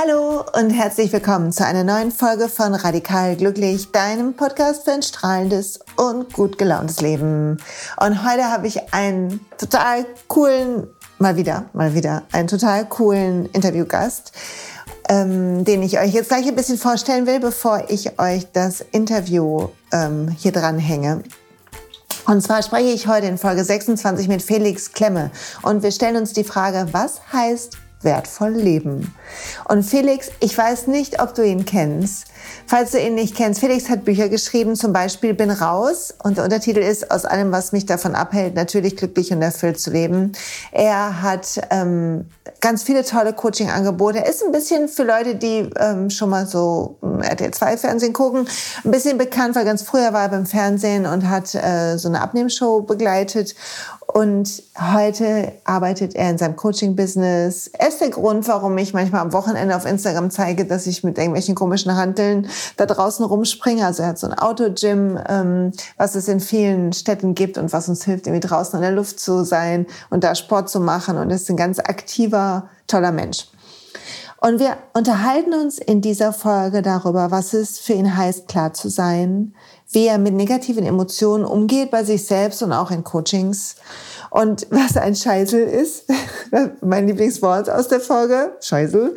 Hallo und herzlich willkommen zu einer neuen Folge von Radikal Glücklich, deinem Podcast für ein strahlendes und gut gelauntes Leben. Und heute habe ich einen total coolen, mal wieder, mal wieder, einen total coolen Interviewgast, ähm, den ich euch jetzt gleich ein bisschen vorstellen will, bevor ich euch das Interview ähm, hier dran hänge. Und zwar spreche ich heute in Folge 26 mit Felix Klemme und wir stellen uns die Frage, was heißt wertvoll leben. Und Felix, ich weiß nicht, ob du ihn kennst. Falls du ihn nicht kennst, Felix hat Bücher geschrieben, zum Beispiel Bin raus. Und der Untertitel ist Aus allem, was mich davon abhält, natürlich glücklich und erfüllt zu leben. Er hat ähm, ganz viele tolle Coaching-Angebote. Er ist ein bisschen für Leute, die ähm, schon mal so hm, RTL 2 Fernsehen gucken, ein bisschen bekannt, weil ganz früher war er beim Fernsehen und hat äh, so eine Abnehmshow begleitet. Und heute arbeitet er in seinem Coaching-Business. Er ist der Grund, warum ich manchmal am Wochenende auf Instagram zeige, dass ich mit irgendwelchen komischen Hanteln da draußen rumspringe. Also er hat so ein Auto-Gym, ähm, was es in vielen Städten gibt und was uns hilft, irgendwie draußen in der Luft zu sein und da Sport zu machen. Und er ist ein ganz aktiver, toller Mensch. Und wir unterhalten uns in dieser Folge darüber, was es für ihn heißt, klar zu sein, wie er mit negativen Emotionen umgeht bei sich selbst und auch in Coachings. Und was ein Scheißel ist, mein Lieblingswort aus der Folge, Scheißel.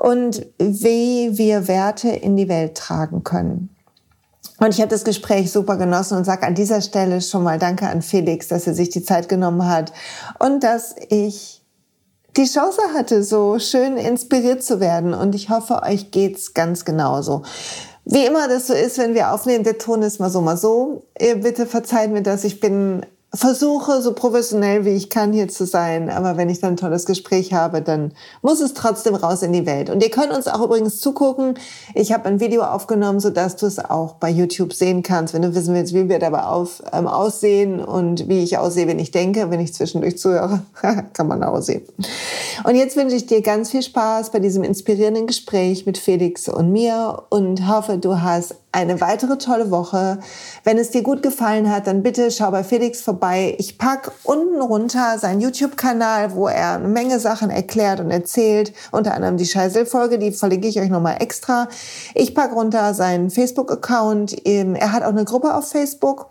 Und wie wir Werte in die Welt tragen können. Und ich habe das Gespräch super genossen und sage an dieser Stelle schon mal Danke an Felix, dass er sich die Zeit genommen hat und dass ich die Chance hatte, so schön inspiriert zu werden. Und ich hoffe, euch geht's ganz genauso. Wie immer das so ist, wenn wir aufnehmen, der Ton ist mal so, mal so. Ihr bitte verzeiht mir das. Ich bin versuche, so professionell wie ich kann hier zu sein. Aber wenn ich dann ein tolles Gespräch habe, dann muss es trotzdem raus in die Welt. Und ihr könnt uns auch übrigens zugucken. Ich habe ein Video aufgenommen, sodass du es auch bei YouTube sehen kannst, wenn du wissen willst, wie wir dabei auf, ähm, aussehen und wie ich aussehe, wenn ich denke, wenn ich zwischendurch zuhöre. kann man auch sehen. Und jetzt wünsche ich dir ganz viel Spaß bei diesem inspirierenden Gespräch mit Felix und mir und hoffe, du hast eine weitere tolle Woche. Wenn es dir gut gefallen hat, dann bitte schau bei Felix vorbei. Ich pack unten runter seinen YouTube-Kanal, wo er eine Menge Sachen erklärt und erzählt, unter anderem die Scheißel-Folge, die verlinke ich euch nochmal extra. Ich pack runter seinen Facebook-Account. Er hat auch eine Gruppe auf Facebook.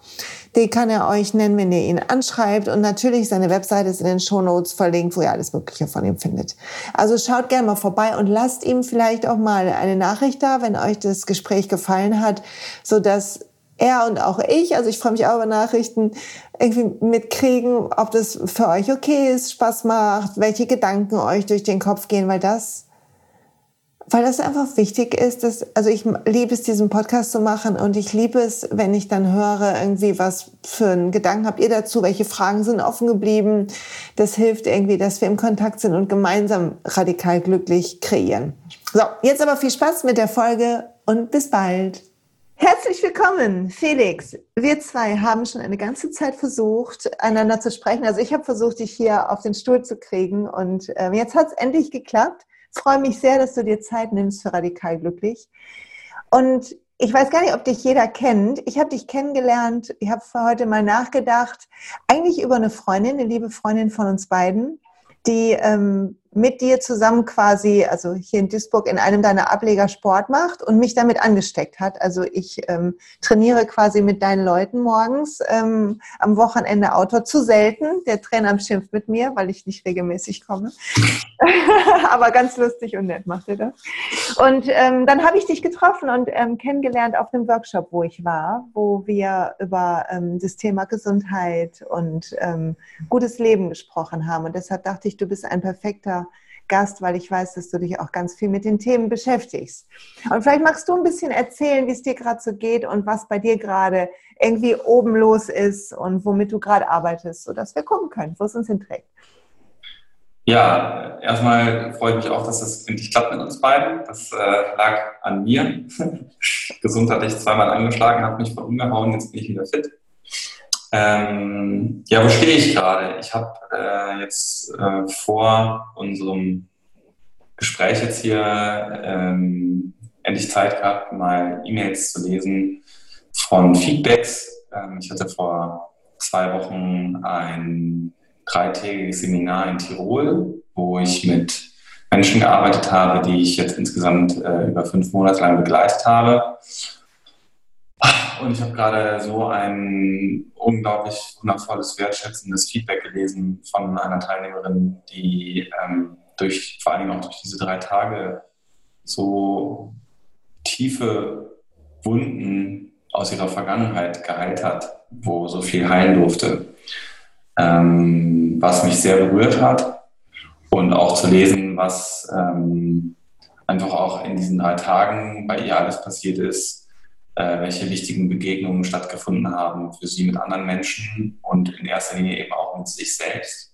Die kann er euch nennen, wenn ihr ihn anschreibt. Und natürlich seine Webseite ist in den Shownotes verlinkt, wo ihr alles Mögliche von ihm findet. Also schaut gerne mal vorbei und lasst ihm vielleicht auch mal eine Nachricht da, wenn euch das Gespräch gefallen hat, so dass er und auch ich, also ich freue mich auch über Nachrichten, irgendwie mitkriegen, ob das für euch okay ist, Spaß macht, welche Gedanken euch durch den Kopf gehen, weil das weil das einfach wichtig ist, dass, also ich liebe es, diesen Podcast zu machen und ich liebe es, wenn ich dann höre, irgendwie, was für einen Gedanken habt ihr dazu, welche Fragen sind offen geblieben. Das hilft irgendwie, dass wir im Kontakt sind und gemeinsam radikal glücklich kreieren. So, jetzt aber viel Spaß mit der Folge und bis bald. Herzlich willkommen, Felix. Wir zwei haben schon eine ganze Zeit versucht, einander zu sprechen. Also ich habe versucht, dich hier auf den Stuhl zu kriegen und äh, jetzt hat es endlich geklappt freue mich sehr, dass du dir Zeit nimmst für Radikal Glücklich. Und ich weiß gar nicht, ob dich jeder kennt. Ich habe dich kennengelernt, ich habe heute mal nachgedacht, eigentlich über eine Freundin, eine liebe Freundin von uns beiden, die ähm, mit dir zusammen quasi, also hier in Duisburg, in einem deiner Ableger Sport macht und mich damit angesteckt hat. Also ich ähm, trainiere quasi mit deinen Leuten morgens ähm, am Wochenende Autor. Zu selten. Der Trainer schimpft mit mir, weil ich nicht regelmäßig komme. Aber ganz lustig und nett macht er das. Und ähm, dann habe ich dich getroffen und ähm, kennengelernt auf einem Workshop, wo ich war, wo wir über ähm, das Thema Gesundheit und ähm, gutes Leben gesprochen haben. Und deshalb dachte ich, du bist ein perfekter Gast, weil ich weiß, dass du dich auch ganz viel mit den Themen beschäftigst. Und vielleicht magst du ein bisschen erzählen, wie es dir gerade so geht und was bei dir gerade irgendwie oben los ist und womit du gerade arbeitest, sodass wir gucken können, wo es uns hinträgt. Ja, erstmal freue ich mich auch, dass das endlich klappt mit uns beiden. Das äh, lag an mir. Gesund hatte ich zweimal angeschlagen, habe mich voll umgehauen, jetzt bin ich wieder fit. Ähm, ja, wo stehe ich gerade? Ich habe äh, jetzt äh, vor unserem Gespräch jetzt hier ähm, endlich Zeit gehabt, mal E-Mails zu lesen von Feedbacks. Ähm, ich hatte vor zwei Wochen ein dreitägiges Seminar in Tirol, wo ich mit Menschen gearbeitet habe, die ich jetzt insgesamt äh, über fünf Monate lang begleitet habe. Und ich habe gerade so ein unglaublich wundervolles, wertschätzendes Feedback gelesen von einer Teilnehmerin, die ähm, durch, vor allem auch durch diese drei Tage so tiefe Wunden aus ihrer Vergangenheit geheilt hat, wo so viel heilen durfte. Ähm, was mich sehr berührt hat und auch zu lesen, was ähm, einfach auch in diesen drei Tagen bei ihr alles passiert ist, äh, welche wichtigen Begegnungen stattgefunden haben für sie mit anderen Menschen und in erster Linie eben auch mit sich selbst.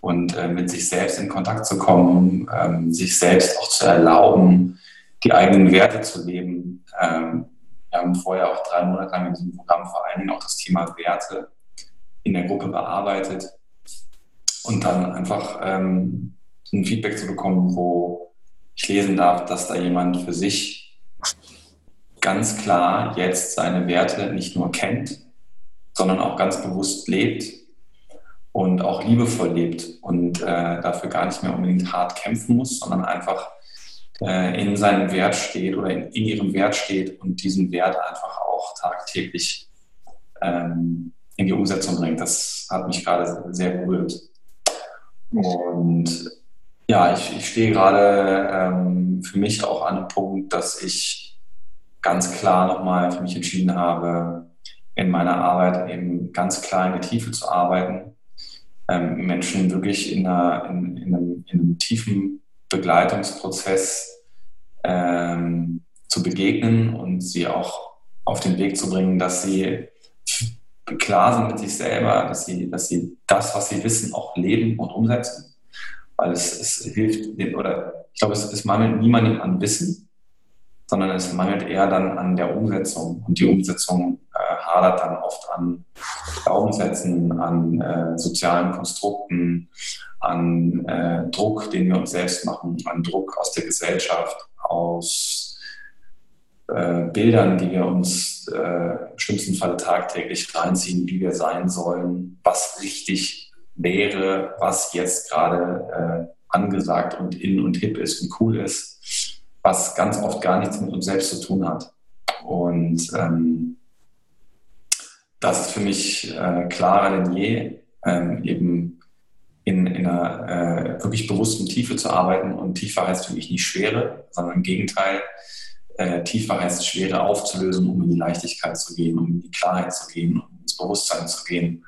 Und äh, mit sich selbst in Kontakt zu kommen, ähm, sich selbst auch zu erlauben, die eigenen Werte zu leben. Ähm, wir haben vorher auch drei Monate lang in diesem Programm vor allen Dingen auch das Thema Werte in der Gruppe bearbeitet und dann einfach ähm, ein Feedback zu bekommen, wo ich lesen darf, dass da jemand für sich ganz klar jetzt seine Werte nicht nur kennt, sondern auch ganz bewusst lebt und auch liebevoll lebt und äh, dafür gar nicht mehr unbedingt hart kämpfen muss, sondern einfach äh, in seinem Wert steht oder in, in, ihrem Wert steht und diesen Wert einfach auch tagtäglich ähm, in die Umsetzung bringt. Das hat mich gerade sehr berührt. Und ja, ich, ich stehe gerade ähm, für mich auch an einem Punkt, dass ich ganz klar nochmal für mich entschieden habe, in meiner Arbeit eben ganz klar in der Tiefe zu arbeiten, ähm, Menschen wirklich in, einer, in, in, einem, in einem tiefen Begleitungsprozess ähm, zu begegnen und sie auch auf den Weg zu bringen, dass sie klar sind mit sich selber, dass sie, dass sie das, was sie wissen, auch leben und umsetzen. Weil es, es hilft, oder ich glaube, es, es mangelt niemandem an Wissen, sondern es mangelt eher dann an der Umsetzung. Und die Umsetzung äh, hadert dann oft an Glaubenssätzen, an äh, sozialen Konstrukten, an äh, Druck, den wir uns selbst machen, an Druck aus der Gesellschaft, aus äh, Bildern, die wir uns äh, im schlimmsten Falle tagtäglich reinziehen, wie wir sein sollen, was richtig wäre, was jetzt gerade äh, angesagt und in und hip ist und cool ist, was ganz oft gar nichts mit uns selbst zu tun hat. Und ähm, das ist für mich äh, klarer denn je, ähm, eben in, in einer äh, wirklich bewussten Tiefe zu arbeiten. Und tiefer heißt für mich nicht Schwere, sondern im Gegenteil, äh, tiefer heißt Schwere aufzulösen, um in die Leichtigkeit zu gehen, um in die Klarheit zu gehen, um ins Bewusstsein zu gehen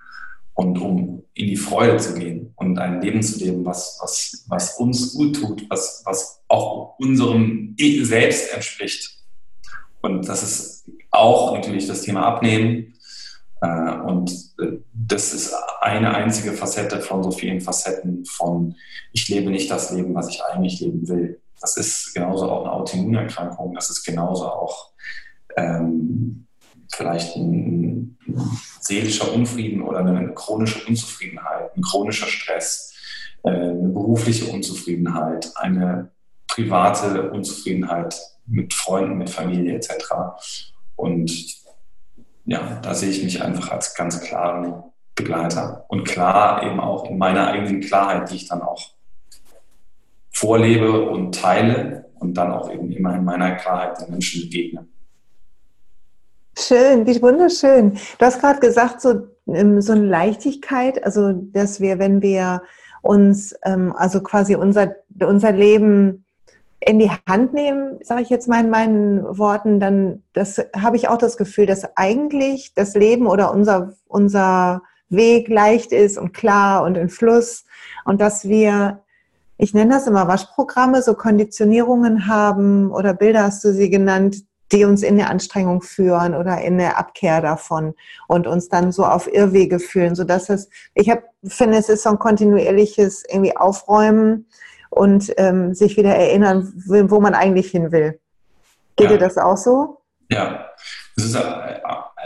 und um in die Freude zu gehen und ein Leben zu leben, was, was, was uns gut tut, was, was auch unserem Selbst entspricht. Und das ist auch natürlich das Thema Abnehmen. Äh, und äh, das ist eine einzige Facette von so vielen Facetten von, ich lebe nicht das Leben, was ich eigentlich leben will. Das ist genauso auch eine Autoimmunerkrankung, das ist genauso auch ähm, vielleicht ein, seelischer Unfrieden oder eine chronische Unzufriedenheit, ein chronischer Stress, äh, eine berufliche Unzufriedenheit, eine private Unzufriedenheit mit Freunden, mit Familie etc. Und ja, da sehe ich mich einfach als ganz klaren Begleiter und klar eben auch in meiner eigenen Klarheit, die ich dann auch vorlebe und teile und dann auch eben immer in meiner Klarheit den Menschen begegne. Schön, wie wunderschön. Du hast gerade gesagt, so, ähm, so eine Leichtigkeit, also dass wir, wenn wir uns, ähm, also quasi unser, unser Leben in die Hand nehmen, sage ich jetzt mal in meinen Worten, dann das habe ich auch das Gefühl, dass eigentlich das Leben oder unser, unser Weg leicht ist und klar und in Fluss und dass wir ich nenne das immer Waschprogramme, so Konditionierungen haben oder Bilder hast du sie genannt, die uns in eine Anstrengung führen oder in eine Abkehr davon und uns dann so auf Irrwege fühlen, sodass es, ich hab, finde, es ist so ein kontinuierliches irgendwie Aufräumen und ähm, sich wieder erinnern, wo man eigentlich hin will. Geht ja. dir das auch so? Ja, es ist,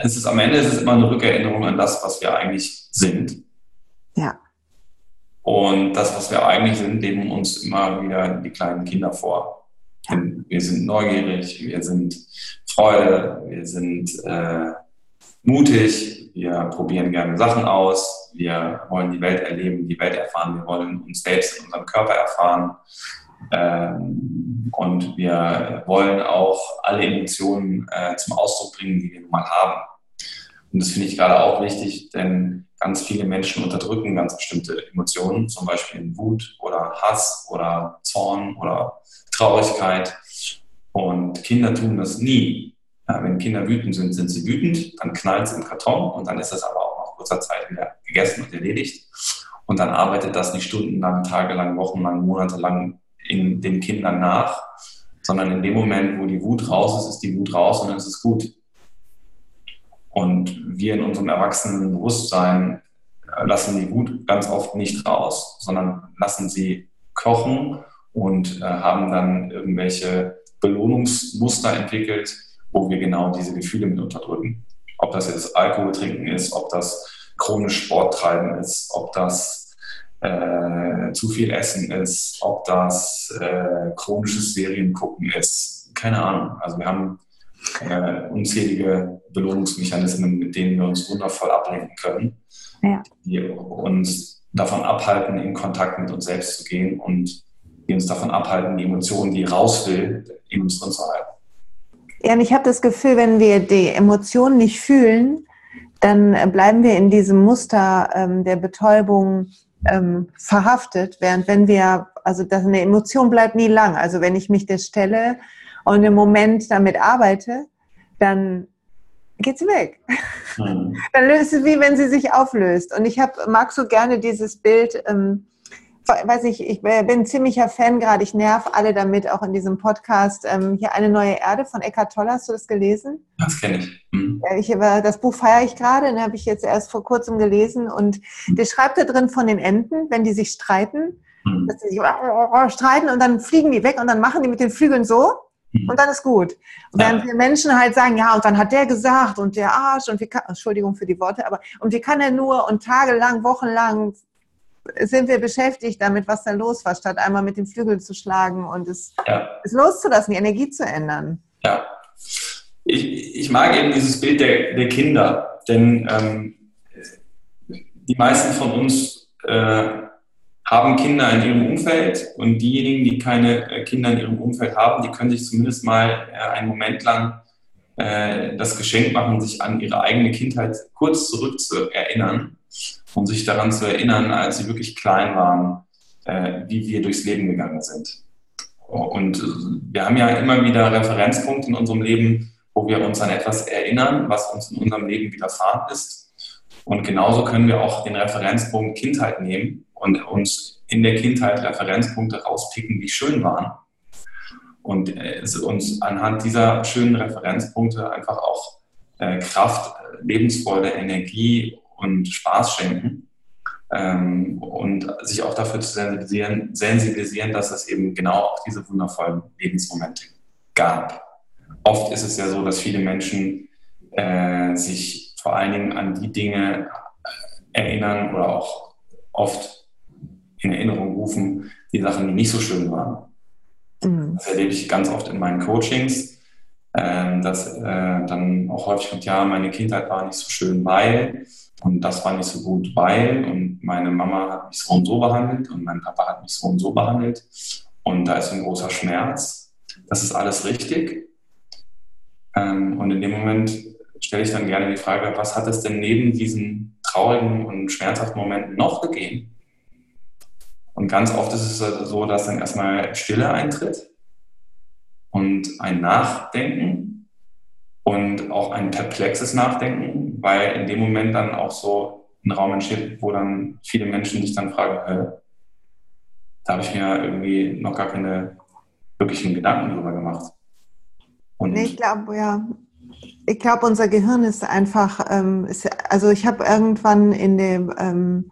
es ist am Ende ist es immer eine Rückerinnerung an das, was wir eigentlich sind. Ja. Und das, was wir eigentlich sind, leben uns immer wieder die kleinen Kinder vor. Wir sind neugierig, wir sind Freude, wir sind äh, mutig, wir probieren gerne Sachen aus, wir wollen die Welt erleben, die Welt erfahren, wir wollen uns selbst in unserem Körper erfahren. Ähm, und wir wollen auch alle Emotionen äh, zum Ausdruck bringen, die wir nun mal haben. Und das finde ich gerade auch wichtig, denn ganz viele Menschen unterdrücken ganz bestimmte Emotionen, zum Beispiel Wut oder Hass oder Zorn oder Traurigkeit. Und Kinder tun das nie. Ja, wenn Kinder wütend sind, sind sie wütend, dann knallt es im Karton und dann ist das aber auch nach kurzer Zeit wieder gegessen und erledigt. Und dann arbeitet das nicht stundenlang, tagelang, wochenlang, monatelang in den Kindern nach, sondern in dem Moment, wo die Wut raus ist, ist die Wut raus und dann ist es gut. Und wir in unserem erwachsenen Bewusstsein lassen die Wut ganz oft nicht raus, sondern lassen sie kochen und äh, haben dann irgendwelche Belohnungsmuster entwickelt, wo wir genau diese Gefühle mit unterdrücken. Ob das jetzt Alkohol trinken ist, ob das chronisch Sport treiben ist, ob das äh, zu viel Essen ist, ob das äh, chronisches Seriengucken ist. Keine Ahnung. Also wir haben äh, unzählige Belohnungsmechanismen, mit denen wir uns wundervoll ablenken können, ja. die uns davon abhalten, in Kontakt mit uns selbst zu gehen und die uns davon abhalten, die Emotionen, die raus will, in uns drin zu halten. Ja, und ich habe das Gefühl, wenn wir die Emotionen nicht fühlen, dann bleiben wir in diesem Muster ähm, der Betäubung ähm, verhaftet, während wenn wir, also das, eine Emotion bleibt nie lang. Also wenn ich mich das stelle und im Moment damit arbeite, dann geht sie weg. Mhm. Dann löst sie, wie wenn sie sich auflöst. Und ich hab, mag so gerne dieses Bild, ähm, weiß ich, ich bin ziemlicher Fan gerade, ich nerv alle damit, auch in diesem Podcast. Ähm, hier eine neue Erde von Eckhart Tolle, hast du das gelesen? Das kenne ich. Mhm. ich. Das Buch feiere ich gerade, den habe ich jetzt erst vor kurzem gelesen und mhm. der schreibt da drin von den Enten, wenn die sich streiten, mhm. dass sie sich streiten und dann fliegen die weg und dann machen die mit den Flügeln so mhm. und dann ist gut. Und während ja. wir Menschen halt sagen, ja, und dann hat der gesagt und der Arsch und wie kann, Entschuldigung für die Worte, aber und wie kann er nur und tagelang, wochenlang sind wir beschäftigt damit, was da los war, statt einmal mit den Flügeln zu schlagen und es, ja. es loszulassen, die Energie zu ändern. Ja. Ich, ich mag eben dieses Bild der, der Kinder, denn ähm, die meisten von uns äh, haben Kinder in ihrem Umfeld und diejenigen, die keine äh, Kinder in ihrem Umfeld haben, die können sich zumindest mal äh, einen Moment lang äh, das Geschenk machen, sich an ihre eigene Kindheit kurz zurück und sich daran zu erinnern, als sie wirklich klein waren, äh, wie wir durchs Leben gegangen sind. Und wir haben ja immer wieder Referenzpunkte in unserem Leben, wo wir uns an etwas erinnern, was uns in unserem Leben widerfahren ist. Und genauso können wir auch den Referenzpunkt Kindheit nehmen und uns in der Kindheit Referenzpunkte rauspicken, die schön waren. Und äh, uns anhand dieser schönen Referenzpunkte einfach auch äh, Kraft, Lebensfreude, Energie und Spaß schenken ähm, und sich auch dafür zu sensibilisieren, sensibilisieren, dass es eben genau auch diese wundervollen Lebensmomente gab. Oft ist es ja so, dass viele Menschen äh, sich vor allen Dingen an die Dinge äh, erinnern oder auch oft in Erinnerung rufen, die Sachen, die nicht so schön waren. Mhm. Das erlebe ich ganz oft in meinen Coachings, äh, dass äh, dann auch häufig kommt, ja, meine Kindheit war nicht so schön, weil und das war nicht so gut, weil und meine Mama hat mich so und so behandelt und mein Papa hat mich so und so behandelt. Und da ist ein großer Schmerz. Das ist alles richtig. Ähm, und in dem Moment stelle ich dann gerne die Frage, was hat es denn neben diesen traurigen und schmerzhaften Momenten noch gegeben? Und ganz oft ist es so, dass dann erstmal Stille eintritt und ein Nachdenken und auch ein perplexes Nachdenken weil in dem Moment dann auch so ein Raum entsteht, wo dann viele Menschen sich dann fragen, äh, da habe ich mir irgendwie noch gar keine wirklichen Gedanken drüber gemacht. Und nee, ich glaube, ja. Ich glaube, unser Gehirn ist einfach, ähm, ist, also ich habe irgendwann in dem ähm,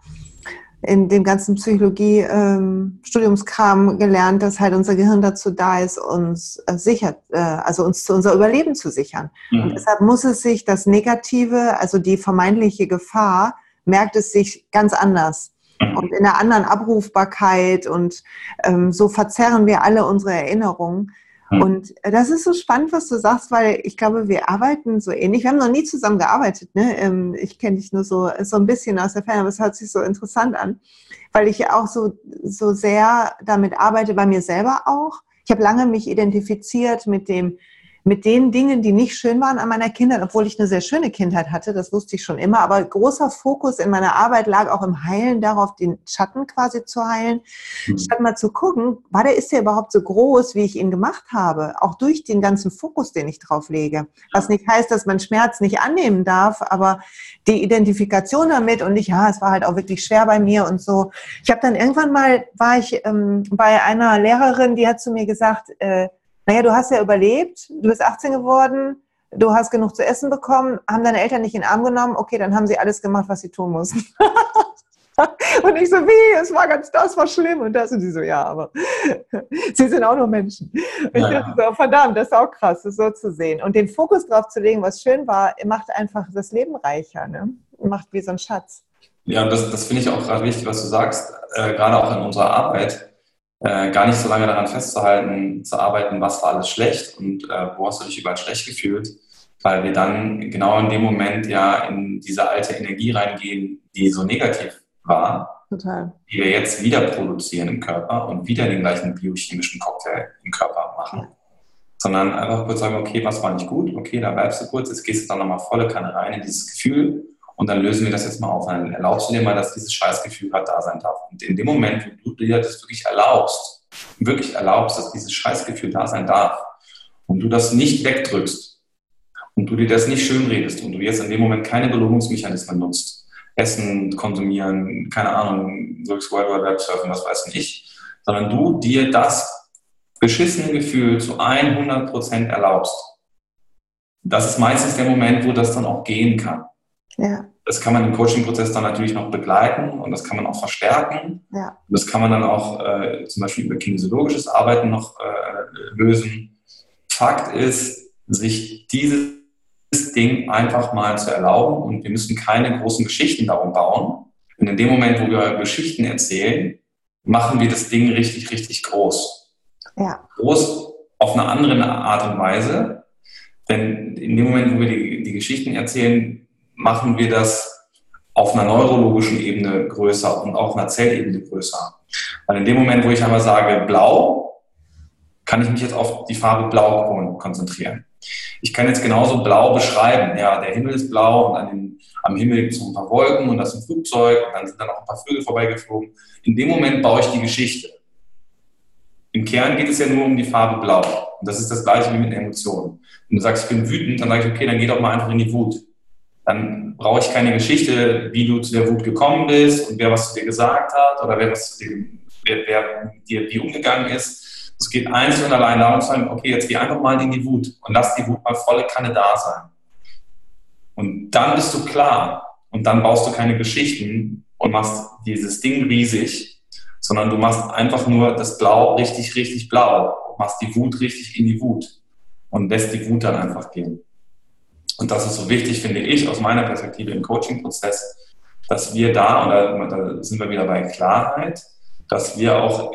in dem ganzen Psychologie-Studiumskram ähm, gelernt, dass halt unser Gehirn dazu da ist, uns äh, sichert, äh, also uns zu unser Überleben zu sichern. Mhm. Und deshalb muss es sich das Negative, also die vermeintliche Gefahr, merkt es sich ganz anders mhm. und in einer anderen Abrufbarkeit und ähm, so verzerren wir alle unsere Erinnerungen. Hm. Und das ist so spannend, was du sagst, weil ich glaube, wir arbeiten so ähnlich. Wir haben noch nie zusammen gearbeitet. Ne? Ähm, ich kenne dich nur so, so ein bisschen aus der Ferne, aber es hört sich so interessant an, weil ich auch so, so sehr damit arbeite, bei mir selber auch. Ich habe lange mich identifiziert mit dem, mit den Dingen, die nicht schön waren an meiner Kindheit, obwohl ich eine sehr schöne Kindheit hatte, das wusste ich schon immer, aber großer Fokus in meiner Arbeit lag auch im Heilen darauf, den Schatten quasi zu heilen, mhm. statt mal zu gucken, war der, ist der überhaupt so groß, wie ich ihn gemacht habe, auch durch den ganzen Fokus, den ich drauf lege. Was nicht heißt, dass man Schmerz nicht annehmen darf, aber die Identifikation damit und ich, ja, es war halt auch wirklich schwer bei mir und so. Ich habe dann irgendwann mal, war ich ähm, bei einer Lehrerin, die hat zu mir gesagt, äh, naja, du hast ja überlebt, du bist 18 geworden, du hast genug zu essen bekommen, haben deine Eltern nicht in den Arm genommen, okay, dann haben sie alles gemacht, was sie tun mussten. und ich so, wie, es war ganz, das war schlimm und das und sie so, ja, aber sie sind auch nur Menschen. Und ja, ich dachte so, verdammt, das ist auch krass, das so zu sehen. Und den Fokus drauf zu legen, was schön war, macht einfach das Leben reicher, ne? macht wie so ein Schatz. Ja, das, das finde ich auch gerade wichtig, was du sagst, äh, gerade auch in unserer Arbeit äh, gar nicht so lange daran festzuhalten, zu arbeiten, was war alles schlecht und äh, wo hast du dich überall schlecht gefühlt, weil wir dann genau in dem Moment ja in diese alte Energie reingehen, die so negativ war, Total. die wir jetzt wieder produzieren im Körper und wieder den gleichen biochemischen Cocktail im Körper machen. Ja. Sondern einfach kurz sagen, okay, was war nicht gut, okay, da bleibst du kurz, jetzt gehst du dann nochmal volle Kanne rein in dieses Gefühl und dann lösen wir das jetzt mal auf. Dann erlaubst du dir mal, dass dieses Scheißgefühl gerade da sein darf. Und in dem Moment, wo du dir das wirklich erlaubst, wirklich erlaubst, dass dieses Scheißgefühl da sein darf und du das nicht wegdrückst und du dir das nicht schönredest und du jetzt in dem Moment keine Belohnungsmechanismen nutzt, Essen, konsumieren, keine Ahnung, durchs World Wide Web surfen, was weiß ich, sondern du dir das beschissene Gefühl zu 100 Prozent erlaubst. Das ist meistens der Moment, wo das dann auch gehen kann. Ja. Das kann man im Coaching-Prozess dann natürlich noch begleiten und das kann man auch verstärken. Ja. Das kann man dann auch äh, zum Beispiel über kinesiologisches Arbeiten noch äh, lösen. Fakt ist, sich dieses Ding einfach mal zu erlauben und wir müssen keine großen Geschichten darum bauen. Und in dem Moment, wo wir Geschichten erzählen, machen wir das Ding richtig, richtig groß. Ja. Groß auf eine andere Art und Weise. Denn in dem Moment, wo wir die, die Geschichten erzählen, machen wir das auf einer neurologischen Ebene größer und auf einer Zellebene größer. Weil in dem Moment, wo ich einmal sage blau, kann ich mich jetzt auf die Farbe blau konzentrieren. Ich kann jetzt genauso blau beschreiben. Ja, der Himmel ist blau und an den, am Himmel gibt es ein paar Wolken und das ist ein Flugzeug und dann sind da noch ein paar Vögel vorbeigeflogen. In dem Moment baue ich die Geschichte. Im Kern geht es ja nur um die Farbe blau. Und das ist das gleiche wie mit Emotionen. Wenn du sagst, ich bin wütend, dann sage ich, okay, dann geh doch mal einfach in die Wut dann brauche ich keine Geschichte, wie du zu der Wut gekommen bist und wer was zu dir gesagt hat oder wer, was zu dir, wer, wer mit dir wie umgegangen ist. Es geht einzeln und allein darum zu sagen, okay, jetzt geh einfach mal in die Wut und lass die Wut mal volle Kanne da sein. Und dann bist du klar und dann baust du keine Geschichten und machst dieses Ding riesig, sondern du machst einfach nur das Blau richtig, richtig blau, machst die Wut richtig in die Wut und lässt die Wut dann einfach gehen. Und das ist so wichtig, finde ich, aus meiner Perspektive im Coaching-Prozess, dass wir da, und da, sind wir wieder bei Klarheit, dass wir auch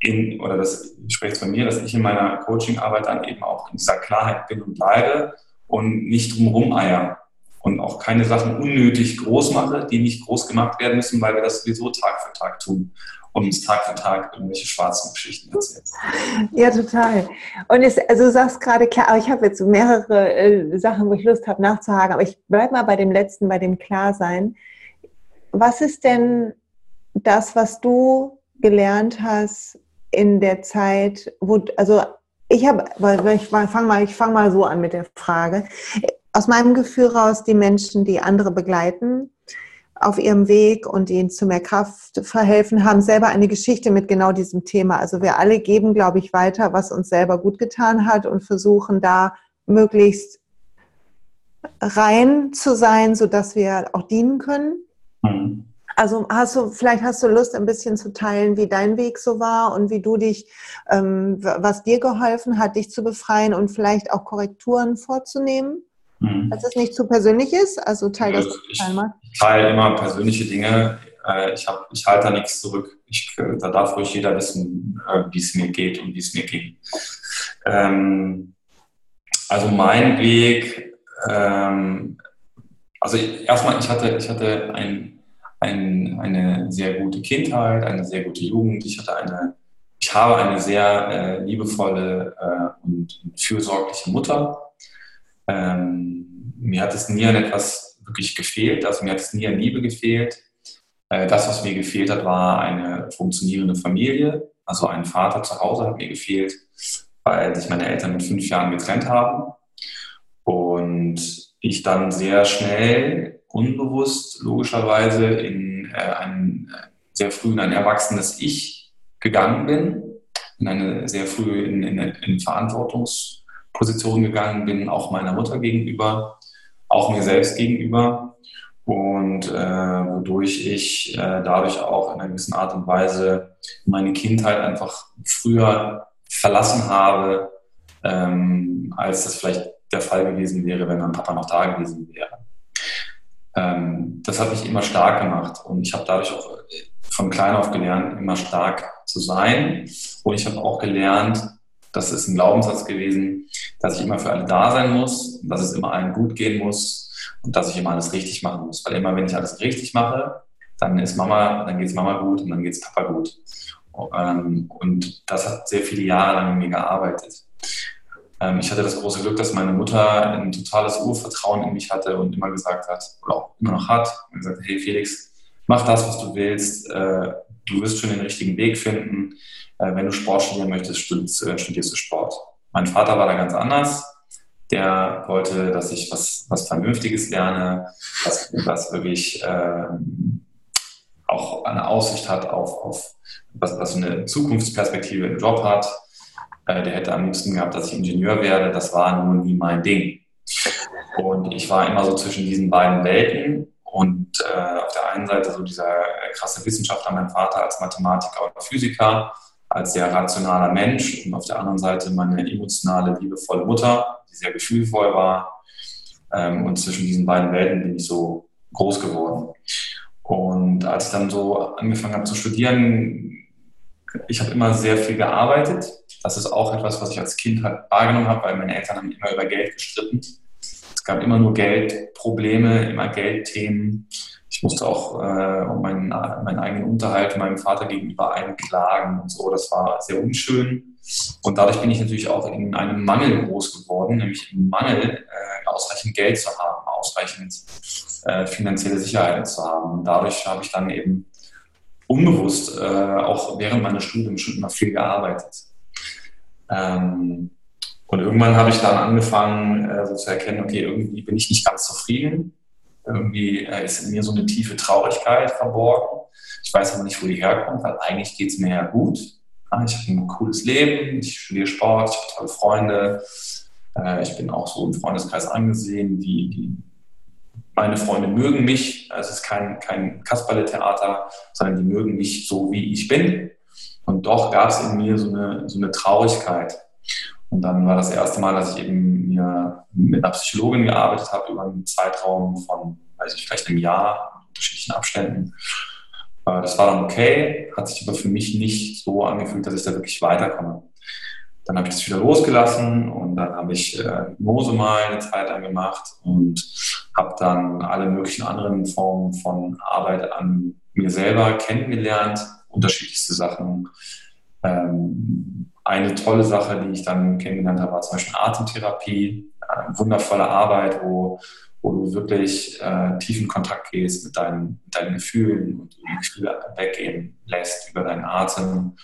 in, oder das spricht von mir, dass ich in meiner Coaching-Arbeit dann eben auch in dieser Klarheit bin und bleibe und nicht drumherum eier und auch keine Sachen unnötig groß mache, die nicht groß gemacht werden müssen, weil wir das sowieso Tag für Tag tun und uns Tag für Tag irgendwelche schwarzen Geschichten erzählst. Ja, total. Und es, also du sagst gerade klar, aber ich habe jetzt mehrere äh, Sachen, wo ich Lust habe nachzuhaken, aber ich bleibe mal bei dem letzten, bei dem Klarsein. Was ist denn das, was du gelernt hast in der Zeit, wo, also ich habe, ich fange mal, ich fange mal so an mit der Frage. Aus meinem Gefühl raus, die Menschen, die andere begleiten, auf ihrem Weg und ihnen zu mehr Kraft verhelfen, haben selber eine Geschichte mit genau diesem Thema. Also wir alle geben, glaube ich, weiter, was uns selber gut getan hat und versuchen da möglichst rein zu sein, sodass wir auch dienen können. Mhm. Also hast du, vielleicht hast du Lust, ein bisschen zu teilen, wie dein Weg so war und wie du dich, ähm, was dir geholfen hat, dich zu befreien und vielleicht auch Korrekturen vorzunehmen? Mhm. Dass es nicht zu persönlich ist, also teil das ich, ich teile immer persönliche Dinge Äh, ich, hab, ich halte da nichts zurück. Ich, äh, da darf ruhig jeder wissen, äh, wie es mir geht und wie es mir ging. Ähm, also mein Weg, ähm, also erstmal, ich hatte, ich hatte ein, ein, eine sehr gute Kindheit, eine sehr gute Jugend. Ich hatte eine, ich habe eine sehr äh, liebevolle äh, und fürsorgliche Mutter. Ähm, mir hat es nie an etwas wirklich gefehlt, also mir hat es nie an Liebe gefehlt. Äh, das, was mir gefehlt hat, war eine funktionierende Familie. Also ein Vater zu Hause hat mir gefehlt, weil sich meine Eltern mit fünf Jahren getrennt haben. Und ich dann sehr schnell, unbewusst, logischerweise, in äh, ein, sehr früh in ein erwachsenes Ich gegangen bin, in eine sehr früh in, in, in Verantwortungsposition gegangen bin, auch meiner Mutter gegenüber, auch mir selbst gegenüber und äh, wodurch ich äh, dadurch auch in einer gewissen Art und Weise meine Kindheit einfach früher verlassen habe, ähm, als das vielleicht der Fall gewesen wäre, wenn mein Papa noch da gewesen wäre. Ähm, das hat mich immer stark gemacht und ich habe dadurch auch von klein auf gelernt, immer stark zu sein. Und ich habe auch gelernt, das ist ein Glaubenssatz gewesen, dass ich immer für alle da sein muss, dass es immer allen gut gehen muss, und dass ich immer alles richtig machen muss. Weil immer, wenn ich alles richtig mache, dann ist Mama, dann geht es Mama gut und dann geht es Papa gut. Ähm, und das hat sehr viele Jahre lang in mir gearbeitet. Ähm, ich hatte das große Glück, dass meine Mutter ein totales Urvertrauen in mich hatte und immer gesagt hat, oder auch immer noch hat, und gesagt, hey Felix, mach das, was du willst, äh, du wirst schon den richtigen Weg finden. Äh, wenn du Sport studieren möchtest, studierst du Sport. Mein Vater war da ganz anders der wollte, dass ich was, was Vernünftiges lerne, was, was wirklich ähm, auch eine Aussicht hat auf, auf was, was eine Zukunftsperspektive im Job hat. Äh, der hätte am liebsten gehabt, dass ich Ingenieur werde. Das war nur nie mein Ding. Und ich war immer so zwischen diesen beiden Welten. Und äh, auf der einen Seite so dieser krasse Wissenschaftler, mein Vater als Mathematiker oder Physiker, als sehr rationaler Mensch und auf der anderen Seite meine emotionale, liebevolle Mutter, die sehr gefühlvoll war. Ähm, und zwischen diesen beiden Welten bin ich so groß geworden. Und als ich dann so angefangen habe zu studieren, ich habe immer sehr viel gearbeitet. Das ist auch etwas, was ich als Kind halt wahrgenommen habe, weil meine Eltern haben immer über Geld gestritten. Es gab immer nur Geldprobleme, immer Geldthemen. Ich musste auch äh, um meinen, meinen eigenen Unterhalt meinem Vater gegenüber einklagen und so. Das war sehr unschön. Und dadurch bin ich natürlich auch in einem Mangel groß geworden, nämlich im Mangel, äh, ausreichend Geld zu haben, ausreichend äh, finanzielle Sicherheit zu haben. Und dadurch habe ich dann eben unbewusst äh, auch während meines Studiums schon immer viel gearbeitet. Ähm, und irgendwann habe ich dann angefangen, äh, so zu erkennen, okay, irgendwie bin ich nicht ganz zufrieden. Irgendwie ist in mir so eine tiefe Traurigkeit verborgen. Ich weiß aber nicht, wo die herkommt, weil eigentlich geht es mir ja gut ich habe ein cooles Leben, ich studiere Sport, ich habe tolle Freunde, äh, ich bin auch so im Freundeskreis angesehen, die, die meine Freunde mögen mich, also es ist kein, kein Kasperle-Theater, sondern die mögen mich so, wie ich bin. Und doch gab es in mir so eine, so eine Traurigkeit. Und dann war das erste Mal, dass ich eben mir mit einer Psychologin gearbeitet habe über einen Zeitraum von, weiß ich, vielleicht einem Jahr, unterschiedlichen Abständen. Äh, das war dann okay, hat sich aber für mich nicht so angefühlt, dass ich da wirklich weiterkomme. Dann habe ich das wieder losgelassen und dann habe ich äh, Hypnose mal eine Zeit lang gemacht und habe dann alle möglichen anderen Formen von Arbeit an mir selber kennengelernt, unterschiedlichste Sachen. Ähm, eine tolle Sache, die ich dann kennengelernt habe, war zum Beispiel Atemtherapie, eine wundervolle Arbeit, wo wo du wirklich äh, tief in Kontakt gehst mit deinen, mit deinen Gefühlen und die Gefühle weggehen lässt über deinen Atem,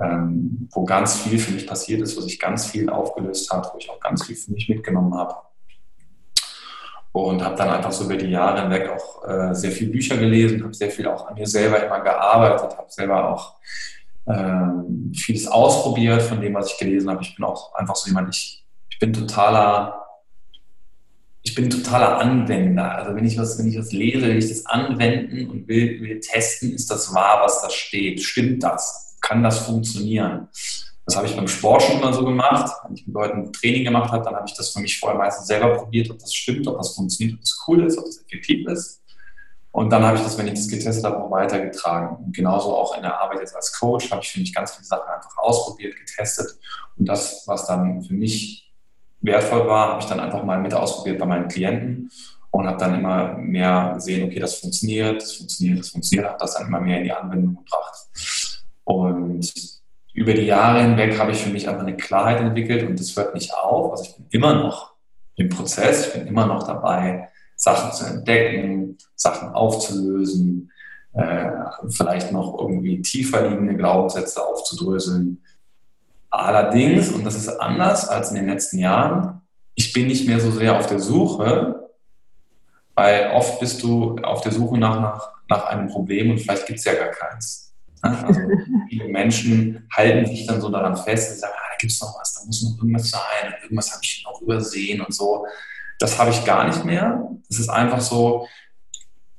ähm, wo ganz viel für mich passiert ist, wo sich ganz viel aufgelöst hat, wo ich auch ganz viel für mich mitgenommen habe. Und habe dann einfach so über die Jahre hinweg auch äh, sehr viele Bücher gelesen, habe sehr viel auch an mir selber immer gearbeitet, habe selber auch ähm, vieles ausprobiert von dem, was ich gelesen habe. Ich bin auch einfach so jemand, ich, ich bin totaler ich bin totaler Anwender. Also wenn ich was, wenn ich was lese, will ich das anwenden und will, will testen, ist das wahr, was da steht? Stimmt das? Kann das funktionieren? Das habe ich beim Sport schon mal so gemacht. Wenn ich mit Leuten Training gemacht habe, dann habe ich das für mich vorher meistens selber probiert, ob das stimmt, ob das funktioniert, ob das cool ist, ob das effektiv ist. Und dann habe ich das, wenn ich das getestet habe, auch weitergetragen. Und genauso auch in der Arbeit jetzt als Coach habe ich, finde ich, ganz viele Sachen einfach ausprobiert, getestet. Und das, was dann für mich wertvoll war, habe ich dann einfach mal mit ausprobiert bei meinen Klienten und habe dann immer mehr gesehen, okay, das funktioniert, das funktioniert, das funktioniert, habe das dann immer mehr in die Anwendung gebracht. Und über die Jahre hinweg habe ich für mich einfach eine Klarheit entwickelt und das hört nicht auf. Also ich bin immer noch im Prozess, ich bin immer noch dabei, Sachen zu entdecken, Sachen aufzulösen, äh, vielleicht noch irgendwie tiefer liegende Glaubenssätze aufzudröseln. Allerdings, und das ist anders als in den letzten Jahren, ich bin nicht mehr so sehr auf der Suche, weil oft bist du auf der Suche nach, nach, nach einem Problem und vielleicht gibt es ja gar keins. Also viele Menschen halten sich dann so daran fest und sagen, ah, da gibt es noch was, da muss noch irgendwas sein, irgendwas habe ich noch übersehen und so. Das habe ich gar nicht mehr. Es ist einfach so,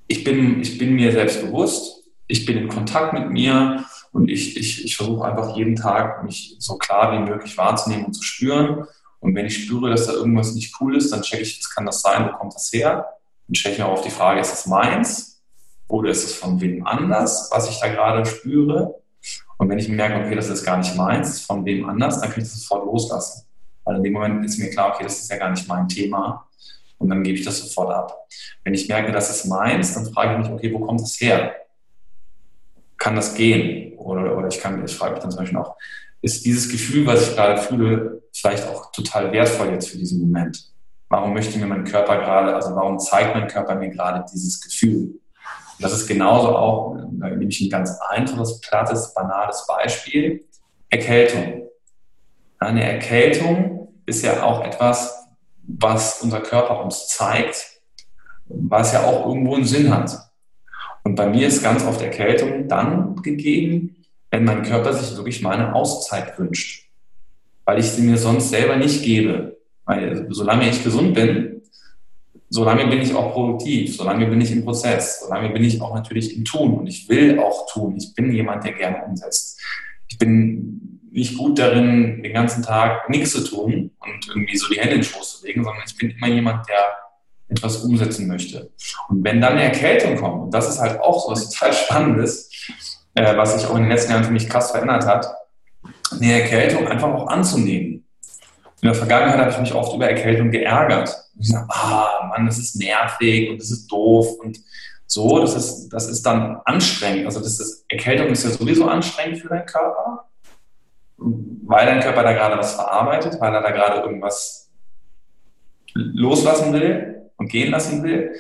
ich bin, ich bin mir selbst bewusst, ich bin in Kontakt mit mir und ich, ich, ich versuche einfach jeden Tag, mich so klar wie möglich wahrzunehmen und zu spüren. Und wenn ich spüre, dass da irgendwas nicht cool ist, dann checke ich, was kann das sein, wo kommt das her? Dann stelle ich auch auf die Frage, ist das meins? Oder ist es von wem anders, was ich da gerade spüre? Und wenn ich merke, okay, das ist gar nicht meins, von wem anders, dann kann ich das sofort loslassen. Weil in dem Moment ist mir klar, okay, das ist ja gar nicht mein Thema. Und dann gebe ich das sofort ab. Wenn ich merke, das ist meins, dann frage ich mich, okay, wo kommt das her? Kann das gehen? Oder, oder ich, kann, ich frage mich dann zum Beispiel auch, ist dieses Gefühl, was ich gerade fühle, vielleicht auch total wertvoll jetzt für diesen Moment? Warum möchte mir mein Körper gerade, also warum zeigt mein Körper mir gerade dieses Gefühl? das ist genauso auch, da nehme ich ein ganz einfaches, plattes, banales Beispiel, Erkältung. Eine Erkältung ist ja auch etwas, was unser Körper uns zeigt, was ja auch irgendwo einen Sinn hat. Und bei mir ist ganz oft Erkältung dann gegeben, wenn mein Körper sich wirklich meine Auszeit wünscht, weil ich sie mir sonst selber nicht gebe. Weil solange ich gesund bin, solange bin ich auch produktiv, solange bin ich im Prozess, solange bin ich auch natürlich im Tun und ich will auch tun. Ich bin jemand, der gerne umsetzt. Ich bin nicht gut darin, den ganzen Tag nichts zu tun und irgendwie so die Hände in den Schoß zu legen, sondern ich bin immer jemand, der etwas umsetzen möchte. Und wenn dann eine Erkältung kommt, und das ist halt auch so was total Spannendes, äh, was sich auch in den letzten Jahren für mich krass verändert hat, eine Erkältung einfach auch anzunehmen. In der Vergangenheit habe ich mich oft über Erkältung geärgert ich sage, ah, Mann, das ist nervig und das ist doof und so, das ist, das ist dann anstrengend. Also das ist, Erkältung ist ja sowieso anstrengend für deinen Körper, weil dein Körper da gerade was verarbeitet, weil er da gerade irgendwas loslassen will und gehen lassen will.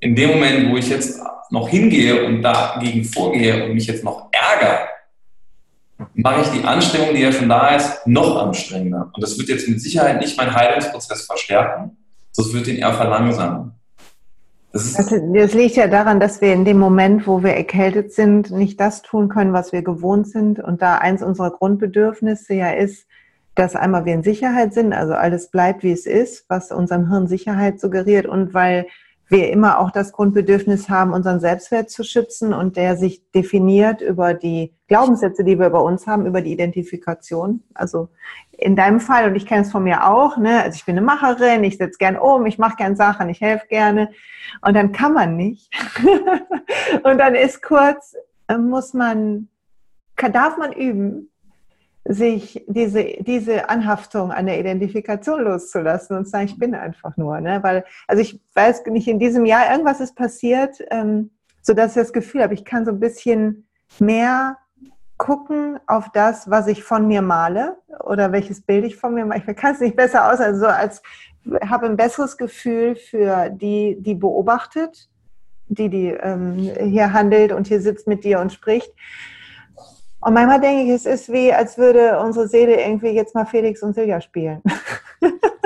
In dem Moment, wo ich jetzt noch hingehe und dagegen vorgehe und mich jetzt noch ärgere, mache ich die Anstrengung, die ja schon da ist, noch anstrengender. Und das wird jetzt mit Sicherheit nicht meinen Heilungsprozess verstärken, das wird ihn eher verlangsamen. Das, das, liegt ja daran, dass wir in dem Moment, wo wir erkältet sind, nicht das tun können, was wir gewohnt sind. Und da eins unserer Grundbedürfnisse ja ist, dass einmal wir in Sicherheit sind, also alles bleibt, wie es ist, was unserem Hirn Sicherheit suggeriert und weil wir immer auch das Grundbedürfnis haben, unseren Selbstwert zu schützen und der sich definiert über die Glaubenssätze, die wir über uns haben, über die Identifikation. Also in deinem Fall, und ich kenne es von mir auch, ne, also ich bin eine Macherin, ich setze gern um, ich mache gern Sachen, ich helfe gerne und dann kann man nicht. und dann ist kurz, äh, muss man, darf man üben, sich diese, diese Anhaftung an der Identifikation loszulassen und zu sagen, ich bin einfach nur. Ne? Weil, also ich weiß nicht, in diesem Jahr irgendwas ist passiert, ähm, sodass ich das Gefühl habe, ich kann so ein bisschen mehr gucken auf das, was ich von mir male oder welches Bild ich von mir male. Ich kann es nicht besser aus, also als habe ein besseres Gefühl für die, die beobachtet, die, die ähm, hier handelt und hier sitzt mit dir und spricht und manchmal denke ich, es ist wie, als würde unsere Seele irgendwie jetzt mal Felix und Silja spielen.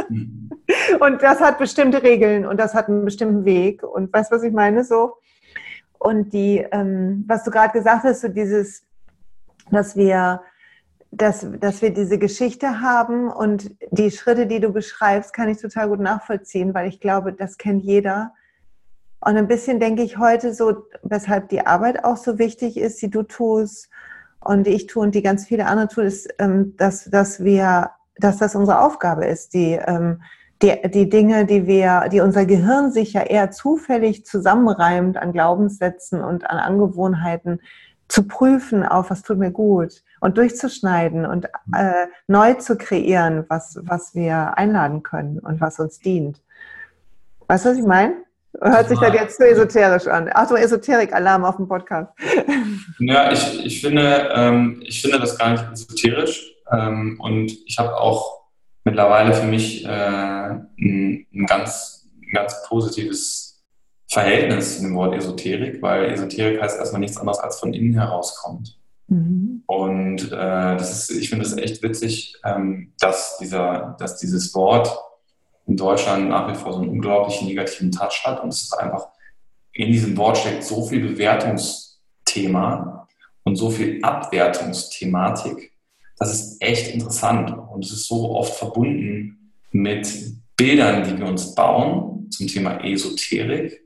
Mhm. und das hat bestimmte Regeln und das hat einen bestimmten Weg. Und weißt du, was ich meine? So. Und die, ähm, was du gerade gesagt hast, so dieses, dass wir, dass, dass wir diese Geschichte haben und die Schritte, die du beschreibst, kann ich total gut nachvollziehen, weil ich glaube, das kennt jeder. Und ein bisschen denke ich heute so, weshalb die Arbeit auch so wichtig ist, die du tust und ich tue und die ganz viele andere tun, ist, ähm, dass, dass wir, dass das unsere Aufgabe ist, die, ähm, die, die Dinge, die wir, die unser Gehirn sich ja eher zufällig zusammenreimt an Glaubenssätzen und an Angewohnheiten, zu prüfen auf, was tut mir gut und durchzuschneiden und äh, neu zu kreieren, was, was wir einladen können und was uns dient. Weißt du, was ich meine? Hört sich das jetzt zu esoterisch an? Achso, Esoterik-Alarm auf dem Podcast. Ja, ich, ich, finde, ähm, ich finde das gar nicht esoterisch. Ähm, und ich habe auch mittlerweile für mich äh, ein, ein, ganz, ein ganz positives Verhältnis zu dem Wort Esoterik, weil Esoterik heißt erstmal nichts anderes als von innen herauskommt. Mhm. Und äh, das ist, ich finde es echt witzig, ähm, dass, dieser, dass dieses Wort in Deutschland nach wie vor so einen unglaublich negativen Touch hat. Und es ist einfach, in diesem Wort steckt so viel Bewertungsthema und so viel Abwertungsthematik. Das ist echt interessant. Und es ist so oft verbunden mit Bildern, die wir uns bauen zum Thema Esoterik.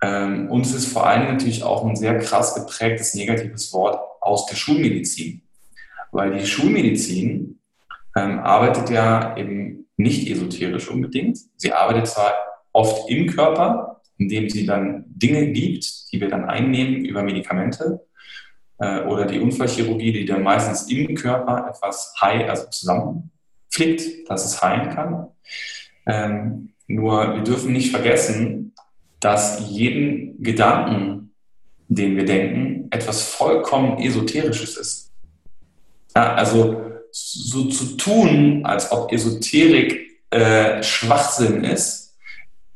Ähm, und es ist vor allem natürlich auch ein sehr krass geprägtes negatives Wort aus der Schulmedizin. Weil die Schulmedizin ähm, arbeitet ja eben nicht esoterisch unbedingt. Sie arbeitet zwar oft im Körper, indem sie dann Dinge gibt, die wir dann einnehmen über Medikamente äh, oder die Unfallchirurgie, die dann meistens im Körper etwas heil, also zusammenflickt, dass es heilen kann. Ähm, nur wir dürfen nicht vergessen, dass jeden Gedanken, den wir denken, etwas vollkommen Esoterisches ist. Ja, also so zu tun, als ob Esoterik äh, Schwachsinn ist,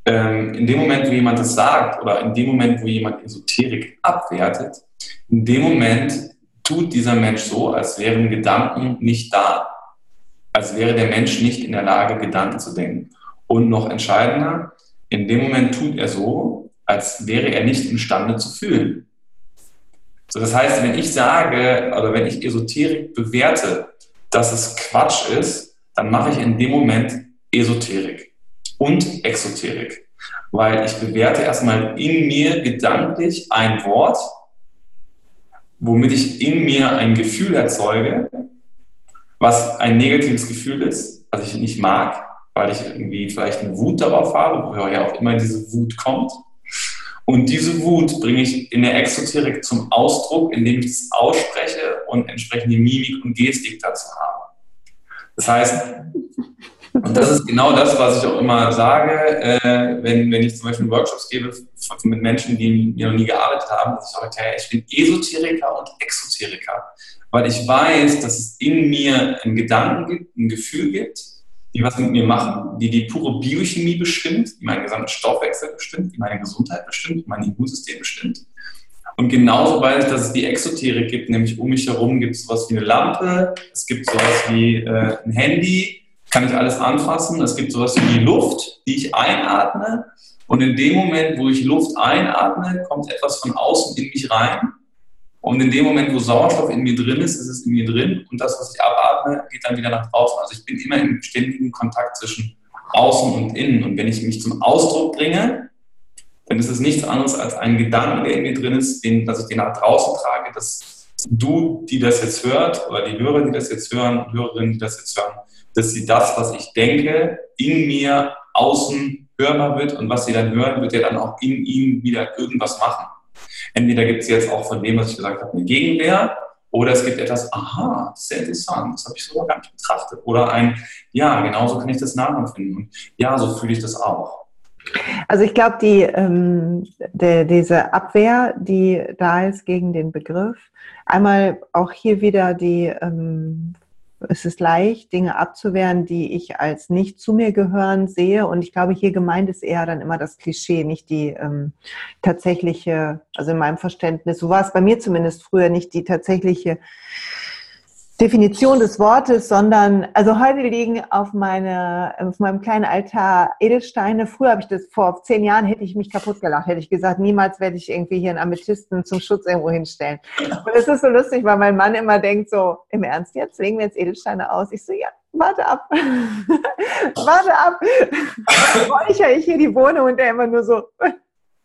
ähm, in dem Moment, wo jemand das sagt oder in dem Moment, wo jemand Esoterik abwertet, in dem Moment tut dieser Mensch so, als wären Gedanken nicht da. Als wäre der Mensch nicht in der Lage, Gedanken zu denken. Und noch entscheidender, in dem Moment tut er so, als wäre er nicht imstande zu fühlen. So, das heißt, wenn ich sage oder wenn ich Esoterik bewerte, dass es Quatsch ist, dann mache ich in dem Moment Esoterik und Exoterik. Weil ich bewerte erstmal in mir gedanklich ein Wort, womit ich in mir ein Gefühl erzeuge, was ein negatives Gefühl ist, was ich nicht mag, weil ich irgendwie vielleicht eine Wut darauf habe, woher auch immer diese Wut kommt. Und diese Wut bringe ich in der Exoterik zum Ausdruck, indem ich es ausspreche und entsprechende Mimik und Gestik dazu habe. Das heißt, und das ist genau das, was ich auch immer sage, äh, wenn, wenn ich zum Beispiel Workshops gebe mit Menschen, die mir noch nie gearbeitet haben, dass ich sage, hey, ich bin Esoteriker und Exoteriker, weil ich weiß, dass es in mir einen Gedanken gibt, ein Gefühl gibt, die was mit mir machen, die die pure Biochemie bestimmt, die meinen gesamten Stoffwechsel bestimmt, die meine Gesundheit bestimmt, die mein Immunsystem bestimmt. Und genauso weiß ich, dass es die Exoterik gibt, nämlich um mich herum gibt es sowas wie eine Lampe, es gibt sowas wie äh, ein Handy, kann ich alles anfassen, es gibt sowas wie Luft, die ich einatme. Und in dem Moment, wo ich Luft einatme, kommt etwas von außen in mich rein. Und in dem Moment, wo Sauerstoff in mir drin ist, ist es in mir drin. Und das, was ich abatme, geht dann wieder nach draußen. Also ich bin immer im ständigen Kontakt zwischen außen und innen. Und wenn ich mich zum Ausdruck bringe, ist es nichts anderes als ein Gedanke, der in mir drin ist, den, dass ich den nach draußen trage, dass du, die das jetzt hört, oder die Hörer, die das jetzt hören, Hörerinnen, die das jetzt hören, dass sie das, was ich denke, in mir außen hörbar wird und was sie dann hören, wird ja dann auch in ihnen wieder irgendwas machen. Entweder gibt es jetzt auch von dem, was ich gesagt habe, eine Gegenwehr oder es gibt etwas, aha, sehr interessant, das habe ich so gar nicht betrachtet. Oder ein, ja, genauso kann ich das nachempfinden. Und ja, so fühle ich das auch. Also ich glaube, die, ähm, die, diese Abwehr, die da ist gegen den Begriff, einmal auch hier wieder die, ähm, es ist leicht, Dinge abzuwehren, die ich als nicht zu mir gehören sehe. Und ich glaube, hier gemeint ist eher dann immer das Klischee, nicht die ähm, tatsächliche, also in meinem Verständnis, so war es bei mir zumindest früher, nicht die tatsächliche Definition des Wortes, sondern also heute liegen auf, meine, auf meinem kleinen Altar Edelsteine. Früher habe ich das vor zehn Jahren hätte ich mich kaputt gelacht, hätte ich gesagt, niemals werde ich irgendwie hier einen Amethysten zum Schutz irgendwo hinstellen. Und es ist so lustig, weil mein Mann immer denkt so, im Ernst jetzt legen wir jetzt Edelsteine aus. Ich so, ja, warte ab, warte ab. Räuchere ich hier die Wohnung und der immer nur so.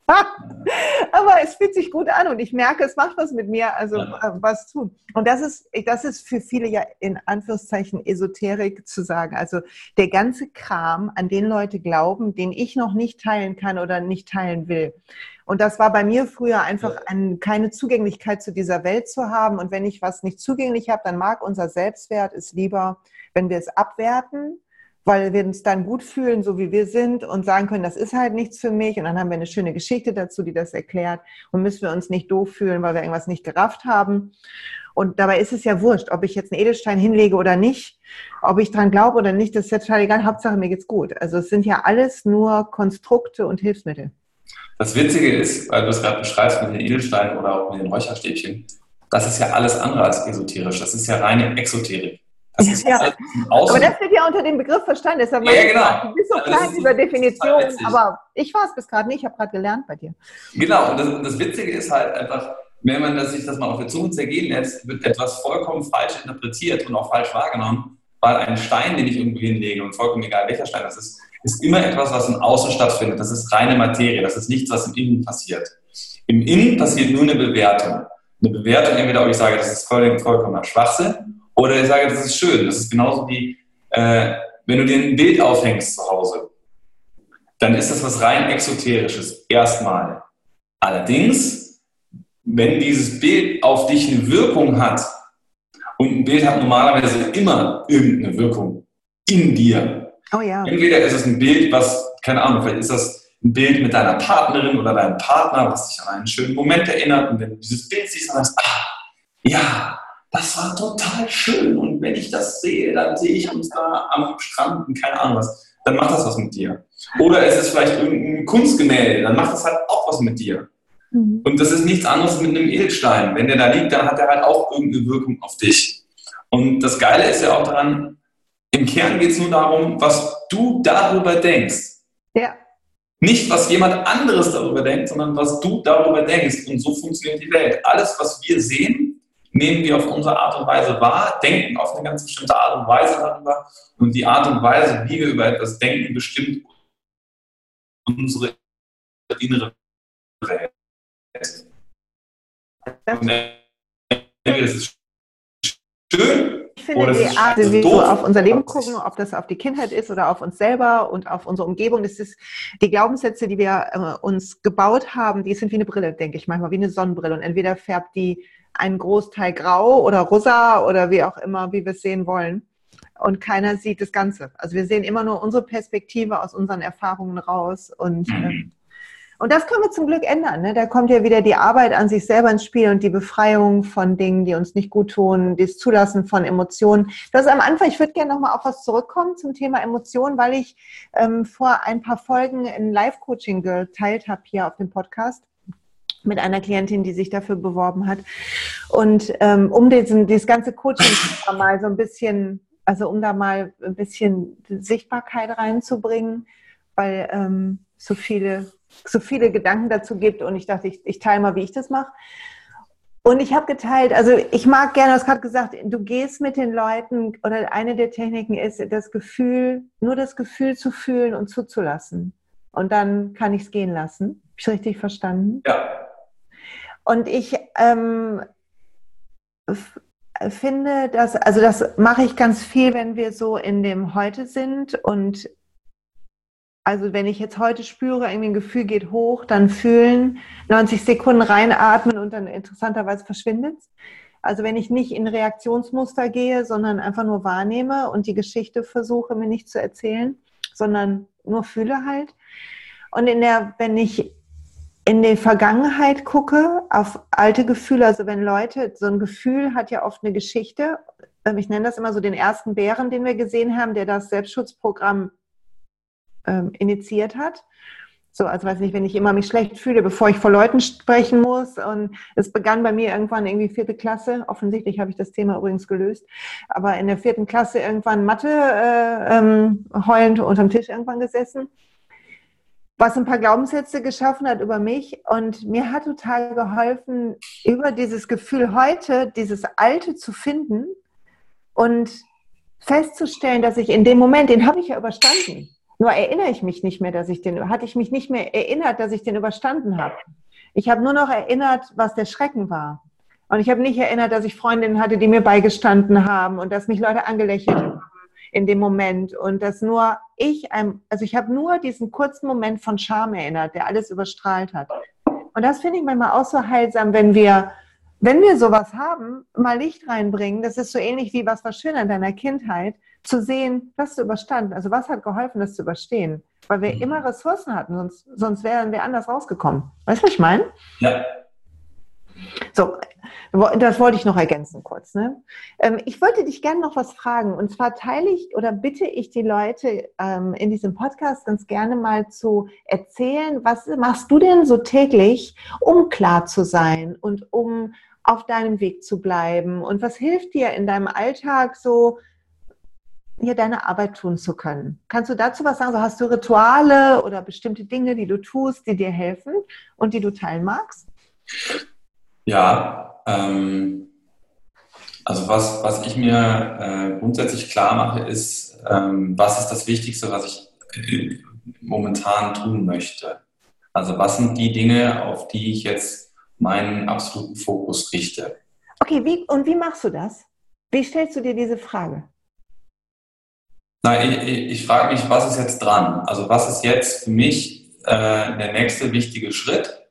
Aber es fühlt sich gut an und ich merke, es macht was mit mir, also ja. Äh, was tun. Und das ist, das ist für viele ja in Anführungszeichen Esoterik zu sagen. Also der ganze Kram, an den Leute glauben, den ich noch nicht teilen kann oder nicht teilen will. Und das war bei mir früher einfach ein, keine Zugänglichkeit zu dieser Welt zu haben. Und wenn ich was nicht zugänglich habe, dann mag unser Selbstwert es lieber, wenn wir es abwerten weil wir uns dann gut fühlen, so wie wir sind und sagen können, das ist halt nichts für mich. Und dann haben wir eine schöne Geschichte dazu, die das erklärt. Und müssen wir uns nicht doof fühlen, weil wir irgendwas nicht gerafft haben. Und dabei ist es ja wurscht, ob ich jetzt einen Edelstein hinlege oder nicht, ob ich dran glaube oder nicht, das ist ja total egal. Hauptsache, mir geht's gut. Also es sind ja alles nur Konstrukte und Hilfsmittel. Das Witzige ist, weil du es gerade beschreibst mit den Edelsteinen oder auch mit den Räucherstäbchen, das ist ja alles andere als esoterisch. Das ist ja reine Exoterik. Das ja, aber das wird ja unter dem Begriff verstanden. Deshalb ja, genau. Du bist so klein über Definition, aber ich war es bis gerade nicht. Ich habe gerade gelernt bei dir. Genau, und das, das, Witzige ist halt einfach, wenn man das, sich das mal auf der Zunge zergehen lässt, wird etwas vollkommen falsch interpretiert und auch falsch wahrgenommen, weil ein Stein, den ich irgendwo hinlege, und vollkommen egal welcher Stein das ist, ist immer etwas, was im Außen stattfindet. Das ist reine Materie, das ist nichts, was im Innen passiert. Im Innen passiert nur eine Bewertung. Eine Bewertung, entweder ob ich sage, das ist vollkommener Schwachsinn oder ich sage, das ist schön. Das ist genauso wie, äh, wenn du dir ein Bild aufhängst zu Hause, dann ist das was rein Exoterisches, erstmal. Allerdings, wenn dieses Bild auf dich eine Wirkung hat, und ein Bild hat normalerweise immer irgendeine Wirkung in dir. Oh ja. Entweder ist es ein Bild, was, keine Ahnung, vielleicht ist das ein Bild mit deiner Partnerin oder deinem Partner, was dich an einen schönen Moment erinnert. Und wenn du dieses Bild siehst, dann sagst du, ah, ja, das war total schön. Und wenn ich das sehe, dann sehe ich uns da am Strand und keine Ahnung was. Dann macht das was mit dir. Oder es ist vielleicht irgendein Kunstgemälde, dann macht das halt auch was mit dir. Mhm. Und das ist nichts anderes mit einem Edelstein. Wenn der da liegt, dann hat er halt auch irgendeine Wirkung auf dich. Und das Geile ist ja auch daran, im Kern geht es nur darum, was du darüber denkst. Ja. Nicht, was jemand anderes darüber denkt, sondern was du darüber denkst. Und so funktioniert die Welt. Alles, was wir sehen, nehmen wir auf unsere Art und Weise wahr, denken auf eine ganz bestimmte Art und Weise darüber und die Art und Weise, wie wir über etwas denken, bestimmt unsere innere Welt. Schön. Ich finde die Art, wie wir auf unser Leben gucken, ob das auf die Kindheit ist oder auf uns selber und auf unsere Umgebung, das ist die Glaubenssätze, die wir äh, uns gebaut haben, die sind wie eine Brille, denke ich manchmal, wie eine Sonnenbrille. Und entweder färbt die einen Großteil grau oder rosa oder wie auch immer, wie wir es sehen wollen. Und keiner sieht das Ganze. Also wir sehen immer nur unsere Perspektive aus unseren Erfahrungen raus. Und, mhm. ähm, und das können wir zum Glück ändern. Ne? Da kommt ja wieder die Arbeit an sich selber ins Spiel und die Befreiung von Dingen, die uns nicht gut tun, das Zulassen von Emotionen. Das ist am Anfang, ich würde gerne nochmal auf was zurückkommen zum Thema Emotionen, weil ich ähm, vor ein paar Folgen ein Live-Coaching geteilt habe hier auf dem Podcast mit einer Klientin, die sich dafür beworben hat. Und ähm, um diesen, dieses ganze Coaching mal so ein bisschen, also um da mal ein bisschen Sichtbarkeit reinzubringen, weil ähm, so viele, so viele Gedanken dazu gibt und ich dachte, ich, ich teile mal, wie ich das mache. Und ich habe geteilt, also ich mag gerne, du hast gerade gesagt, du gehst mit den Leuten oder eine der Techniken ist das Gefühl, nur das Gefühl zu fühlen und zuzulassen. Und dann kann ich es gehen lassen. Habe ich richtig verstanden? Ja, und ich ähm, finde, dass, also das mache ich ganz viel, wenn wir so in dem Heute sind und also wenn ich jetzt heute spüre, irgendwie ein Gefühl geht hoch, dann fühlen, 90 Sekunden reinatmen und dann interessanterweise verschwindet es. Also wenn ich nicht in Reaktionsmuster gehe, sondern einfach nur wahrnehme und die Geschichte versuche mir nicht zu erzählen, sondern nur fühle halt. Und in der, wenn ich in die Vergangenheit gucke, auf alte Gefühle, also wenn Leute, so ein Gefühl hat ja oft eine Geschichte. Ähm, ich nenne das immer so den ersten Bären, den wir gesehen haben, der das Selbstschutzprogramm ähm, initiiert hat. So, also weiß nicht, wenn ich immer mich schlecht fühle, bevor ich vor Leuten sprechen muss. Und es begann bei mir irgendwann irgendwie vierte Klasse. Offensichtlich habe ich das Thema übrigens gelöst. Aber in der vierten Klasse irgendwann Mathe äh, ähm, heulend unterm Tisch irgendwann gesessen was ein paar Glaubenssätze geschaffen hat über mich. Und mir hat total geholfen, über dieses Gefühl heute, dieses Alte zu finden und festzustellen, dass ich in dem Moment, den habe ich ja überstanden. Nur erinnere ich mich nicht mehr, dass ich den, hatte ich mich nicht mehr erinnert, dass ich den überstanden habe. Ich habe nur noch erinnert, was der Schrecken war. Und ich habe nicht erinnert, dass ich Freundinnen hatte, die mir beigestanden haben und dass mich Leute angelächelt haben in dem Moment und dass nur ich, also ich habe nur diesen kurzen Moment von Scham erinnert, der alles überstrahlt hat. Und das finde ich manchmal auch so heilsam, wenn wir, wenn wir sowas haben, mal Licht reinbringen. Das ist so ähnlich wie was war schön an deiner Kindheit, zu sehen, was du überstanden. Also was hat geholfen, das zu überstehen? Weil wir mhm. immer Ressourcen hatten, sonst, sonst wären wir anders rausgekommen. Weißt du, was ich meine? Ja. So, das wollte ich noch ergänzen kurz. Ne? Ähm, ich wollte dich gerne noch was fragen. Und zwar teile ich oder bitte ich die Leute ähm, in diesem Podcast ganz gerne mal zu erzählen, was machst du denn so täglich, um klar zu sein und um auf deinem Weg zu bleiben? Und was hilft dir in deinem Alltag so, hier deine Arbeit tun zu können. Kannst du dazu was sagen? So hast du Rituale oder bestimmte Dinge, die du tust, die dir helfen und die du teilen magst? Ja, ähm, also was, was ich mir äh, grundsätzlich klar mache, ist, ähm, was ist das Wichtigste, was ich äh, momentan tun möchte. Also was sind die Dinge, auf die ich jetzt meinen absoluten Fokus richte. Okay, wie, und wie machst du das? Wie stellst du dir diese Frage? Nein, ich, ich frage mich, was ist jetzt dran? Also was ist jetzt für mich äh, der nächste wichtige Schritt?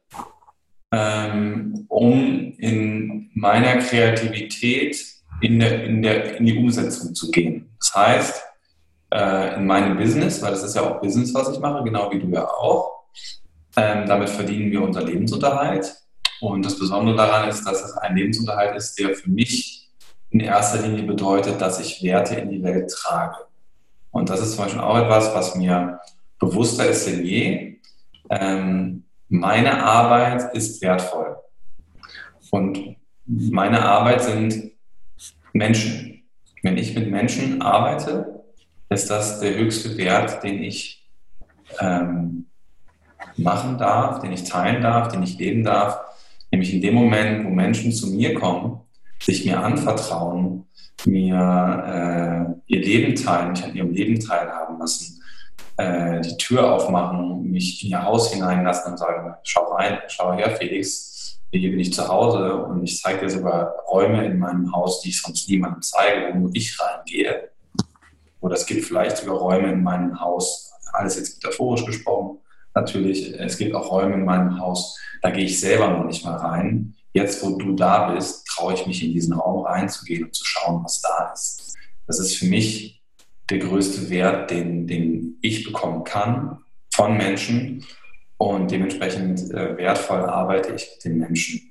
Ähm, um in meiner Kreativität in, der, in, der, in die Umsetzung zu gehen. Das heißt, äh, in meinem Business, weil das ist ja auch Business, was ich mache, genau wie du ja auch, ähm, damit verdienen wir unser Lebensunterhalt. Und das Besondere daran ist, dass es ein Lebensunterhalt ist, der für mich in erster Linie bedeutet, dass ich Werte in die Welt trage. Und das ist zum Beispiel auch etwas, was mir bewusster ist denn je. Ähm, meine Arbeit ist wertvoll. Und meine Arbeit sind Menschen. Wenn ich mit Menschen arbeite, ist das der höchste Wert, den ich ähm, machen darf, den ich teilen darf, den ich leben darf. Nämlich in dem Moment, wo Menschen zu mir kommen, sich mir anvertrauen, mir äh, ihr Leben teilen, mich an ihrem Leben teilhaben lassen, äh, die Tür aufmachen, mich in ihr Haus hineinlassen und sagen, schau rein, schau her, Felix, hier bin ich zu Hause und ich zeige dir sogar Räume in meinem Haus, die ich sonst niemandem zeige, wo nur ich reingehe. Oder es gibt vielleicht sogar Räume in meinem Haus, alles jetzt metaphorisch gesprochen, natürlich, es gibt auch Räume in meinem Haus, da gehe ich selber noch nicht mal rein. Jetzt, wo du da bist, traue ich mich in diesen Raum reinzugehen und zu schauen, was da ist. Das ist für mich der größte Wert, den, den ich bekommen kann von Menschen. Und dementsprechend äh, wertvoll arbeite ich mit den Menschen.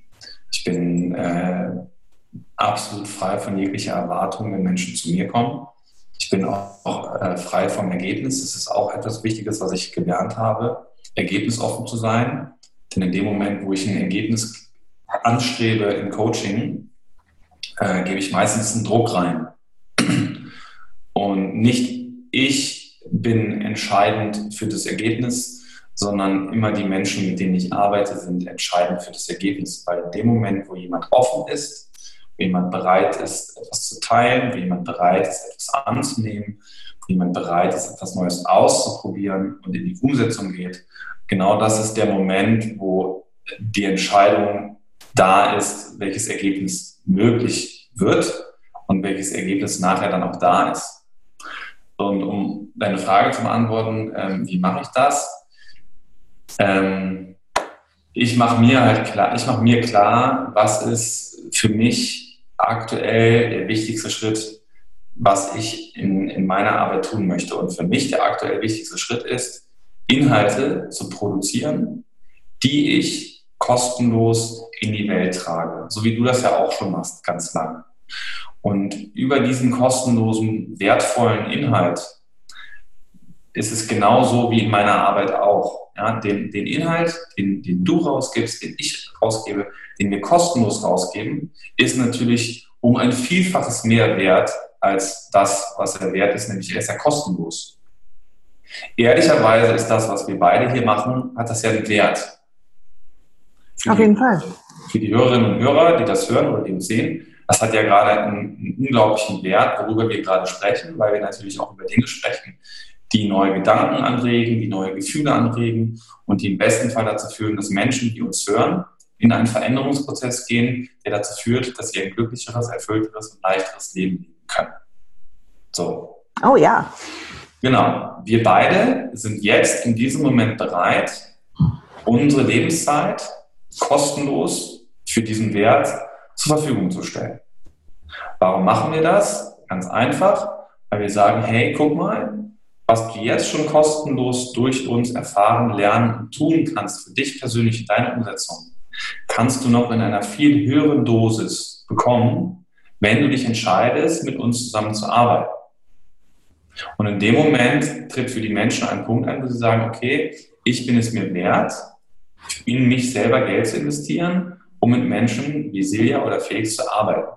Ich bin äh, absolut frei von jeglicher Erwartung, wenn Menschen zu mir kommen. Ich bin auch, auch äh, frei vom Ergebnis. Das ist auch etwas Wichtiges, was ich gelernt habe, ergebnisoffen zu sein. Denn in dem Moment, wo ich ein Ergebnis anstrebe im Coaching, äh, gebe ich meistens einen Druck rein. Und nicht ich bin entscheidend für das Ergebnis, sondern immer die Menschen, mit denen ich arbeite, sind entscheidend für das Ergebnis. Weil in dem Moment, wo jemand offen ist, wo jemand bereit ist, etwas zu teilen, wo jemand bereit ist, etwas anzunehmen, wo jemand bereit ist, etwas Neues auszuprobieren und in die Umsetzung geht, genau das ist der Moment, wo die Entscheidung da ist, welches Ergebnis möglich wird und welches Ergebnis nachher dann auch da ist. Und um deine Frage zu beantworten, ähm, wie mache ich das? Ähm, ich mache mir halt klar, ich mache mir klar, was ist für mich aktuell der wichtigste Schritt, was ich in, in meiner Arbeit tun möchte. Und für mich der aktuell wichtigste Schritt ist, Inhalte zu produzieren, die ich kostenlos in die Welt trage. So wie du das ja auch schon machst, ganz lang. Und über diesen kostenlosen, wertvollen Inhalt ist es genauso wie in meiner Arbeit auch. Ja, den, den Inhalt, den, den du rausgibst, den ich rausgebe, den wir kostenlos rausgeben, ist natürlich um ein Vielfaches mehr wert als das, was er wert ist, nämlich er ist ja kostenlos. Ehrlicherweise ist das, was wir beide hier machen, hat das ja einen Wert. Für Auf jeden Fall. Für die Hörerinnen und Hörer, die das hören oder die uns sehen, das hat ja gerade einen, einen unglaublichen Wert, worüber wir gerade sprechen, weil wir natürlich auch über Dinge sprechen, die neue Gedanken anregen, die neue Gefühle anregen und die im besten Fall dazu führen, dass Menschen, die uns hören, in einen Veränderungsprozess gehen, der dazu führt, dass sie ein glücklicheres, erfüllteres und leichteres Leben leben können. So. Oh ja. Genau. Wir beide sind jetzt in diesem Moment bereit, unsere Lebenszeit kostenlos für diesen Wert zur Verfügung zu stellen. Warum machen wir das? Ganz einfach, weil wir sagen, hey, guck mal, was du jetzt schon kostenlos durch uns erfahren, lernen und tun kannst für dich persönlich in deiner Umsetzung, kannst du noch in einer viel höheren Dosis bekommen, wenn du dich entscheidest, mit uns zusammen zu arbeiten. Und in dem Moment tritt für die Menschen ein Punkt ein, wo sie sagen, okay, ich bin es mir wert, in mich selber Geld zu investieren, um mit Menschen wie Silja oder Felix zu arbeiten.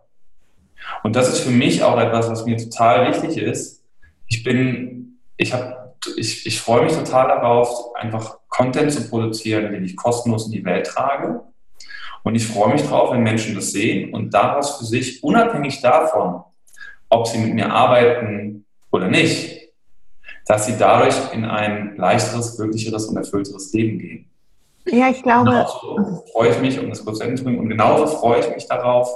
Und das ist für mich auch etwas, was mir total wichtig ist. Ich bin, ich habe, ich, ich freue mich total darauf, einfach Content zu produzieren, den ich kostenlos in die Welt trage. Und ich freue mich darauf, wenn Menschen das sehen und daraus für sich, unabhängig davon, ob sie mit mir arbeiten oder nicht, dass sie dadurch in ein leichteres, glücklicheres und erfüllteres Leben gehen. Ja, ich glaube. Genauso freue ich mich, um das kurz zu bringen, und genauso freue ich mich darauf,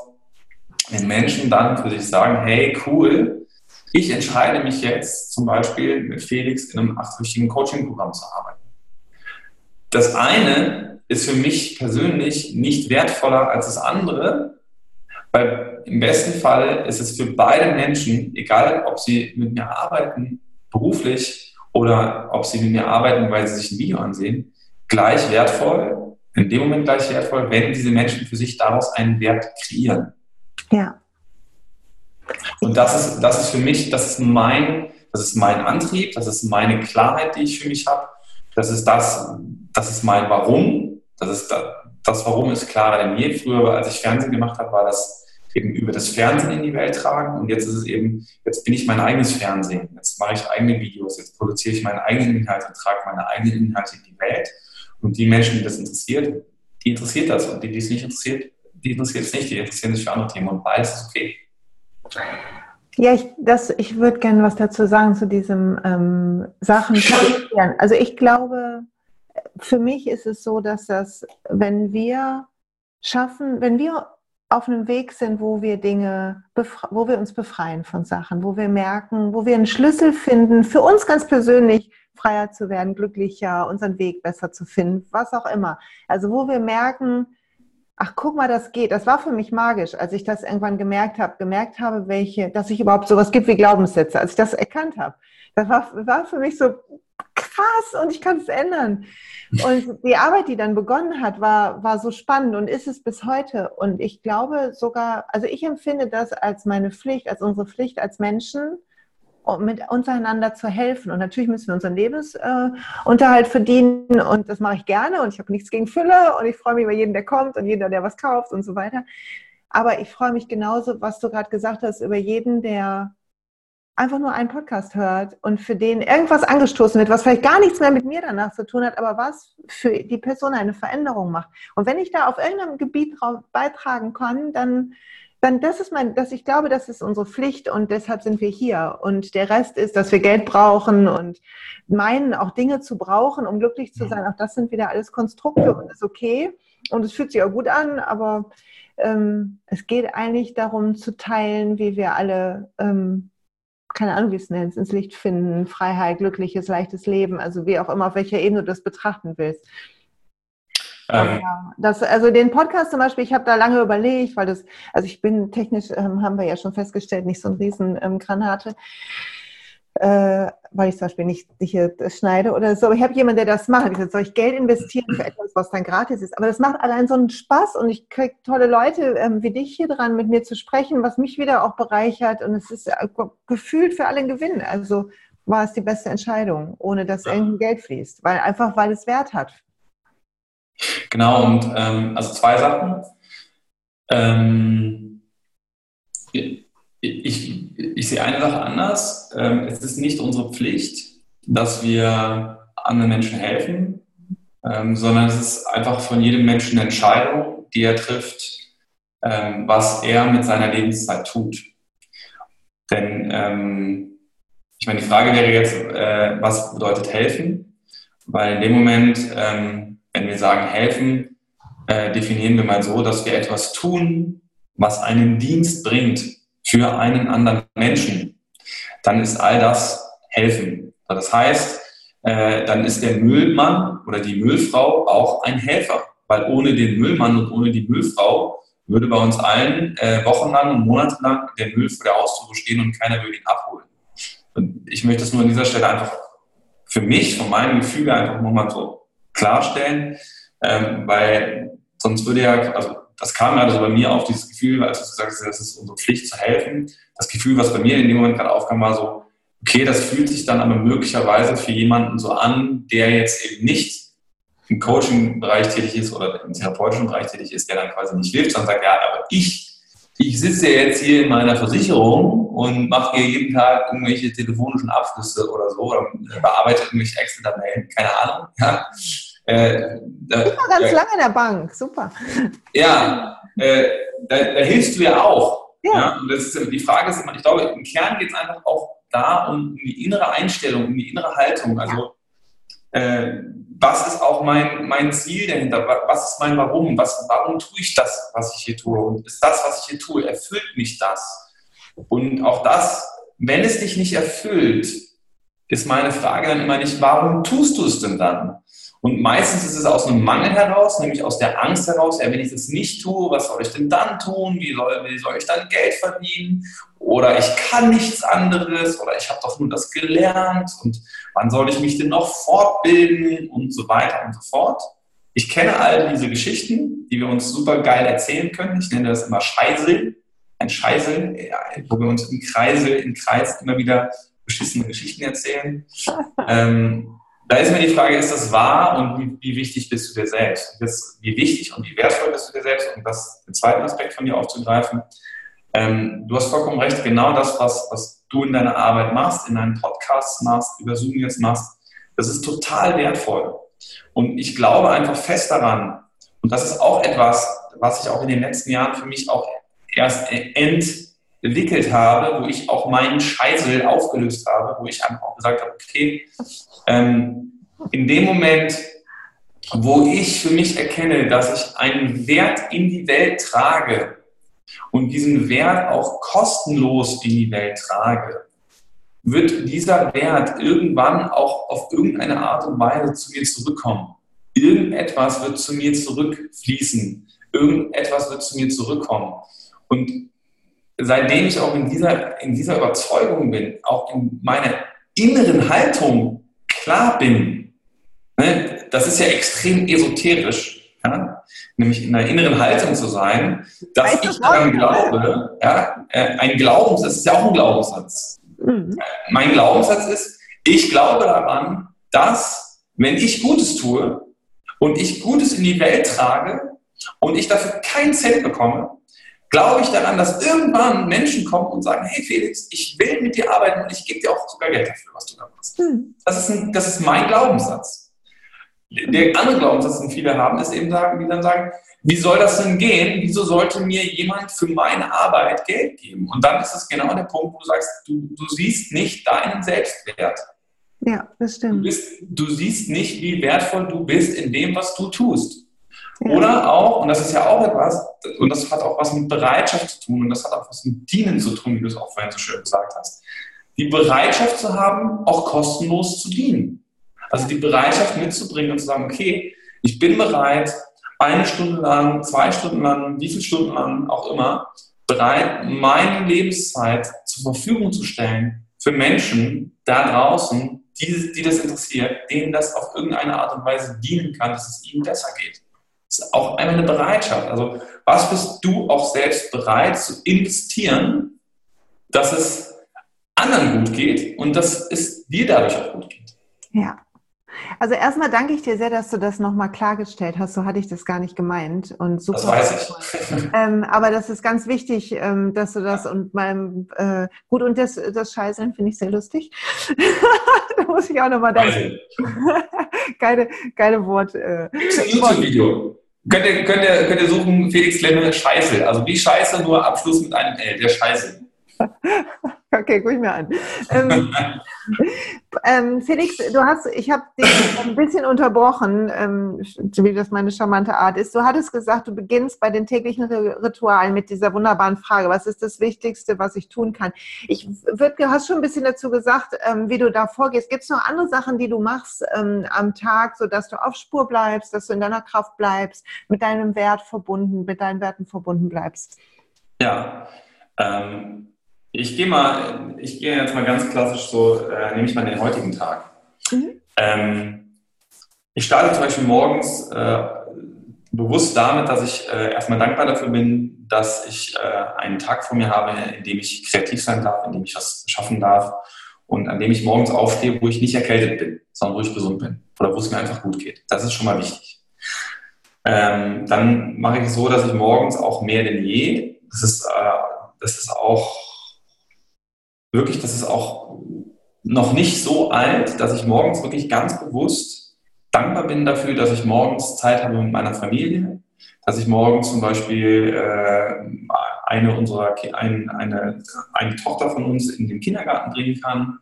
wenn Menschen dann für sich sagen, hey, cool, ich entscheide mich jetzt zum Beispiel mit Felix in einem achtwöchigen Coaching-Programm zu arbeiten. Das eine ist für mich persönlich nicht wertvoller als das andere, weil im besten Fall ist es für beide Menschen, egal ob sie mit mir arbeiten, beruflich, oder ob sie mit mir arbeiten, weil sie sich ein Video ansehen, gleich wertvoll, in dem Moment gleich wertvoll, wenn diese Menschen für sich daraus einen Wert kreieren. Ja. Und das ist, das ist für mich, das ist mein, das ist mein Antrieb, das ist meine Klarheit, die ich für mich habe. Das ist das, das ist mein Warum. Das ist das, das Warum ist klarer denn je. Früher, als ich Fernsehen gemacht habe, war das eben über das Fernsehen in die Welt tragen. Und jetzt ist es eben, jetzt bin ich mein eigenes Fernsehen. Jetzt mache ich eigene Videos, jetzt produziere ich meine eigenen Inhalte, trage meine eigenen Inhalte in die Welt. Und die Menschen, die das interessiert, die interessiert das. Und die, die es nicht interessiert, die interessiert es nicht. Die interessieren sich für andere Themen. Und beides ist okay. Ja, ich, ich würde gerne was dazu sagen zu diesem ähm, Sachen. Also ich glaube, für mich ist es so, dass das, wenn wir schaffen, wenn wir auf einem Weg sind, wo wir Dinge, wo wir uns befreien von Sachen, wo wir merken, wo wir einen Schlüssel finden, für uns ganz persönlich freier zu werden, glücklicher, unseren Weg besser zu finden, was auch immer. Also wo wir merken, ach guck mal, das geht. Das war für mich magisch, als ich das irgendwann gemerkt habe, gemerkt habe, welche, dass ich überhaupt sowas gibt wie Glaubenssätze, als ich das erkannt habe. Das war, war für mich so krass und ich kann es ändern. Und die Arbeit, die dann begonnen hat, war, war so spannend und ist es bis heute. Und ich glaube sogar, also ich empfinde das als meine Pflicht, als unsere Pflicht als Menschen, mit untereinander zu helfen. Und natürlich müssen wir unseren Lebensunterhalt äh, verdienen und das mache ich gerne und ich habe nichts gegen Fülle und ich freue mich über jeden, der kommt und jeder, der was kauft und so weiter. Aber ich freue mich genauso, was du gerade gesagt hast, über jeden, der einfach nur einen Podcast hört und für den irgendwas angestoßen wird, was vielleicht gar nichts mehr mit mir danach zu tun hat, aber was für die Person eine Veränderung macht. Und wenn ich da auf irgendeinem Gebiet beitragen kann, dann, dann das ist mein, dass ich glaube, das ist unsere Pflicht und deshalb sind wir hier. Und der Rest ist, dass wir Geld brauchen und meinen, auch Dinge zu brauchen, um glücklich zu sein. Auch das sind wieder alles Konstrukte und ist okay. Und es fühlt sich auch gut an, aber ähm, es geht eigentlich darum zu teilen, wie wir alle ähm, keine Ahnung, wie es nennt, ins Licht finden, Freiheit, glückliches, leichtes Leben, also wie auch immer, auf welcher Ebene du das betrachten willst. Ähm. Das, also den Podcast zum Beispiel, ich habe da lange überlegt, weil das, also ich bin technisch, ähm, haben wir ja schon festgestellt, nicht so ein Riesengranate. Ähm, äh, weil ich zum Beispiel nicht hier schneide oder so. Aber ich habe jemanden, der das macht. Ich sage, soll ich Geld investieren für etwas, was dann gratis ist? Aber das macht allein so einen Spaß und ich kriege tolle Leute ähm, wie dich hier dran, mit mir zu sprechen, was mich wieder auch bereichert und es ist äh, gefühlt für alle ein Gewinn. Also war es die beste Entscheidung, ohne dass irgendein Geld fließt, weil einfach weil es Wert hat. Genau und ähm, also zwei Sachen. Ähm, ich, ich sehe eine Sache anders. Ähm, es ist nicht unsere Pflicht, dass wir anderen Menschen helfen, ähm, sondern es ist einfach von jedem Menschen eine Entscheidung, die er trifft, ähm, was er mit seiner Lebenszeit tut. Denn ich meine, die Frage wäre jetzt, äh, was bedeutet helfen? Weil in dem Moment, ähm, wenn wir sagen helfen, äh, definieren wir mal so, dass wir etwas tun, was einen Dienst bringt für einen anderen Menschen. Dann ist all das helfen. Das heißt, äh, dann ist der Müllmann oder die Müllfrau auch ein Helfer. Weil ohne den Müllmann und ohne die Müllfrau würde bei uns allen äh, wochenlang und monatelang der Müll vor der Haustür stehen und keiner würde ihn abholen. Und ich möchte das nur an dieser Stelle einfach für mich, von meinem Gefühl einfach nochmal so klarstellen, ähm, weil sonst würde ja, also das kam ja also bei mir auf dieses Gefühl, als du gesagt hast, das ist unsere Pflicht zu helfen. Das Gefühl, was bei mir in dem Moment gerade aufkam, war so, okay, das fühlt sich dann aber möglicherweise für jemanden so an, der jetzt eben nicht im Coaching-Bereich tätig ist oder im therapeutischen Bereich tätig ist, der dann quasi nicht hilft, sondern sagt, ja, aber ich, ich sitze jetzt hier in meiner Versicherung und mache hier jeden Tag irgendwelche telefonischen Abschlüsse oder so oder bearbeite irgendwelche Excel-Tabellen, keine Ahnung. Ja. Äh, da, ich war ganz ja, lange in der Bank, super. Ja, äh, da, da, hilfst du ja auch. Ja. ja. Und das ist, die Frage ist immer, ich glaube, im Kern geht es einfach auch da um die innere Einstellung, um die innere Haltung. Also äh, was ist auch mein, mein Ziel dahinter? Was ist mein Warum? Was, warum tue ich das, was ich hier tue? Und ist das, was ich hier tue, erfüllt mich das? Und auch das, wenn es dich nicht erfüllt, ist meine Frage dann immer nicht, warum tust du es denn dann? Und meistens ist es aus einem Mangel heraus, nämlich aus der Angst heraus, ja, wenn ich das nicht tue, was soll ich denn dann tun? Wie soll, wie soll ich dann Geld verdienen? Oder ich kann nichts anderes oder ich habe doch nur das gelernt und wann soll ich mich denn noch fortbilden und so weiter und so fort. Ich kenne all diese Geschichten, die wir uns super geil erzählen können. Ich nenne das immer Scheißel. Ein Scheißel, wo wir uns im Kreisel, im Kreis immer wieder beschissene Geschichten erzählen. Ähm, da ist mir die Frage, ist das wahr und wie, wie wichtig bist du dir selbst? Das, wie wichtig und wie wertvoll bist du dir selbst? Um das den zweiten Aspekt von dir aufzugreifen. Ähm, du hast vollkommen recht, genau das, was, was du in deiner Arbeit machst, in deinen Podcasts machst, über Zoom jetzt machst, das ist total wertvoll. Und ich glaube einfach fest daran, und das ist auch etwas, was ich auch in den letzten Jahren für mich auch erst entwickelt habe, wo ich auch meinen Scheißel aufgelöst habe, wo ich einfach auch gesagt habe, okay, ähm, in dem Moment, wo ich für mich erkenne, dass ich einen Wert in die Welt trage und diesen Wert auch kostenlos in die Welt trage, wird dieser Wert irgendwann auch auf irgendeine Art und Weise zu mir zurückkommen. Irgendetwas wird zu mir zurückfließen. Irgendetwas wird zu mir zurückkommen. Und seitdem ich auch in dieser, in dieser Überzeugung bin, auch in meiner inneren Haltung klar bin, ne, das ist ja extrem esoterisch, nämlich in einer inneren Haltung zu sein, dass ich daran glaube, ja, äh, ein Glaubenssatz ist ja auch ein Glaubenssatz. Mhm. Mein Glaubenssatz ist, ich glaube daran, dass, wenn ich Gutes tue und ich Gutes in die Welt trage und ich dafür keinen Cent bekomme, glaube ich daran, dass irgendwann Menschen kommen und sagen, hey Felix, ich will mit dir arbeiten und ich gebe dir auch sogar Geld dafür, was du da machst. Hm. Das, ist ein, das ist mein Glaubenssatz. Der andere Glaubenssatz, den viele haben, ist eben sagen, die dann sagen, wie soll das denn gehen? Wieso sollte mir jemand für meine Arbeit Geld geben? Und dann ist es genau der Punkt, wo du sagst, du, du siehst nicht deinen Selbstwert. Ja, das stimmt. Du, bist, du siehst nicht, wie wertvoll du bist in dem, was du tust. Oder auch, und das ist ja auch etwas, und das hat auch was mit Bereitschaft zu tun und das hat auch was mit Dienen zu tun, wie du es auch vorhin so schön gesagt hast. Die Bereitschaft zu haben, auch kostenlos zu dienen. Also die Bereitschaft mitzubringen und zu sagen, okay, ich bin bereit, eine Stunde lang, zwei Stunden lang, wie viele Stunden lang auch immer, bereit, meine Lebenszeit zur Verfügung zu stellen für Menschen da draußen, die, die das interessiert, denen das auf irgendeine Art und Weise dienen kann, dass es ihnen besser geht ist auch einmal eine Bereitschaft. Also was bist du auch selbst bereit zu investieren, dass es anderen gut geht und dass es dir dadurch auch gut geht? Ja. Also erstmal danke ich dir sehr, dass du das nochmal klargestellt hast. So hatte ich das gar nicht gemeint. Und super. Das weiß ich. ähm, aber das ist ganz wichtig, ähm, dass du das und meinem äh, gut und das, das Scheißeln finde ich sehr lustig. da muss ich auch nochmal danken. geile, geile Wort. Äh, YouTube-Video. Könnt ihr, könnt, ihr, könnt ihr suchen, Felix Klemme Scheiße. Also wie Scheiße, nur Abschluss mit einem L, der Scheiße. okay, guck ich mir an. Ähm, ähm, Felix, du hast, ich habe dich ein bisschen unterbrochen, ähm, wie das meine charmante Art ist. Du hattest gesagt, du beginnst bei den täglichen Ritualen mit dieser wunderbaren Frage, was ist das Wichtigste, was ich tun kann? Ich würd, du hast schon ein bisschen dazu gesagt, ähm, wie du da vorgehst. Gibt es noch andere Sachen, die du machst ähm, am Tag, sodass du auf Spur bleibst, dass du in deiner Kraft bleibst, mit deinem Wert verbunden, mit deinen Werten verbunden bleibst? Ja, ähm, ich gehe mal, ich gehe jetzt mal ganz klassisch so, äh, nehme ich mal den heutigen Tag. Mhm. Ähm, ich starte zum Beispiel morgens äh, bewusst damit, dass ich äh, erstmal dankbar dafür bin, dass ich äh, einen Tag vor mir habe, in dem ich kreativ sein darf, in dem ich was schaffen darf und an dem ich morgens aufstehe, wo ich nicht erkältet bin, sondern wo ich gesund bin oder wo es mir einfach gut geht. Das ist schon mal wichtig. Ähm, dann mache ich es so, dass ich morgens auch mehr denn je, das ist, äh, das ist auch wirklich, das ist auch noch nicht so alt, dass ich morgens wirklich ganz bewusst dankbar bin dafür, dass ich morgens Zeit habe mit meiner Familie, dass ich morgens zum Beispiel äh, eine unserer ein, eine, eine Tochter von uns in den Kindergarten bringen kann,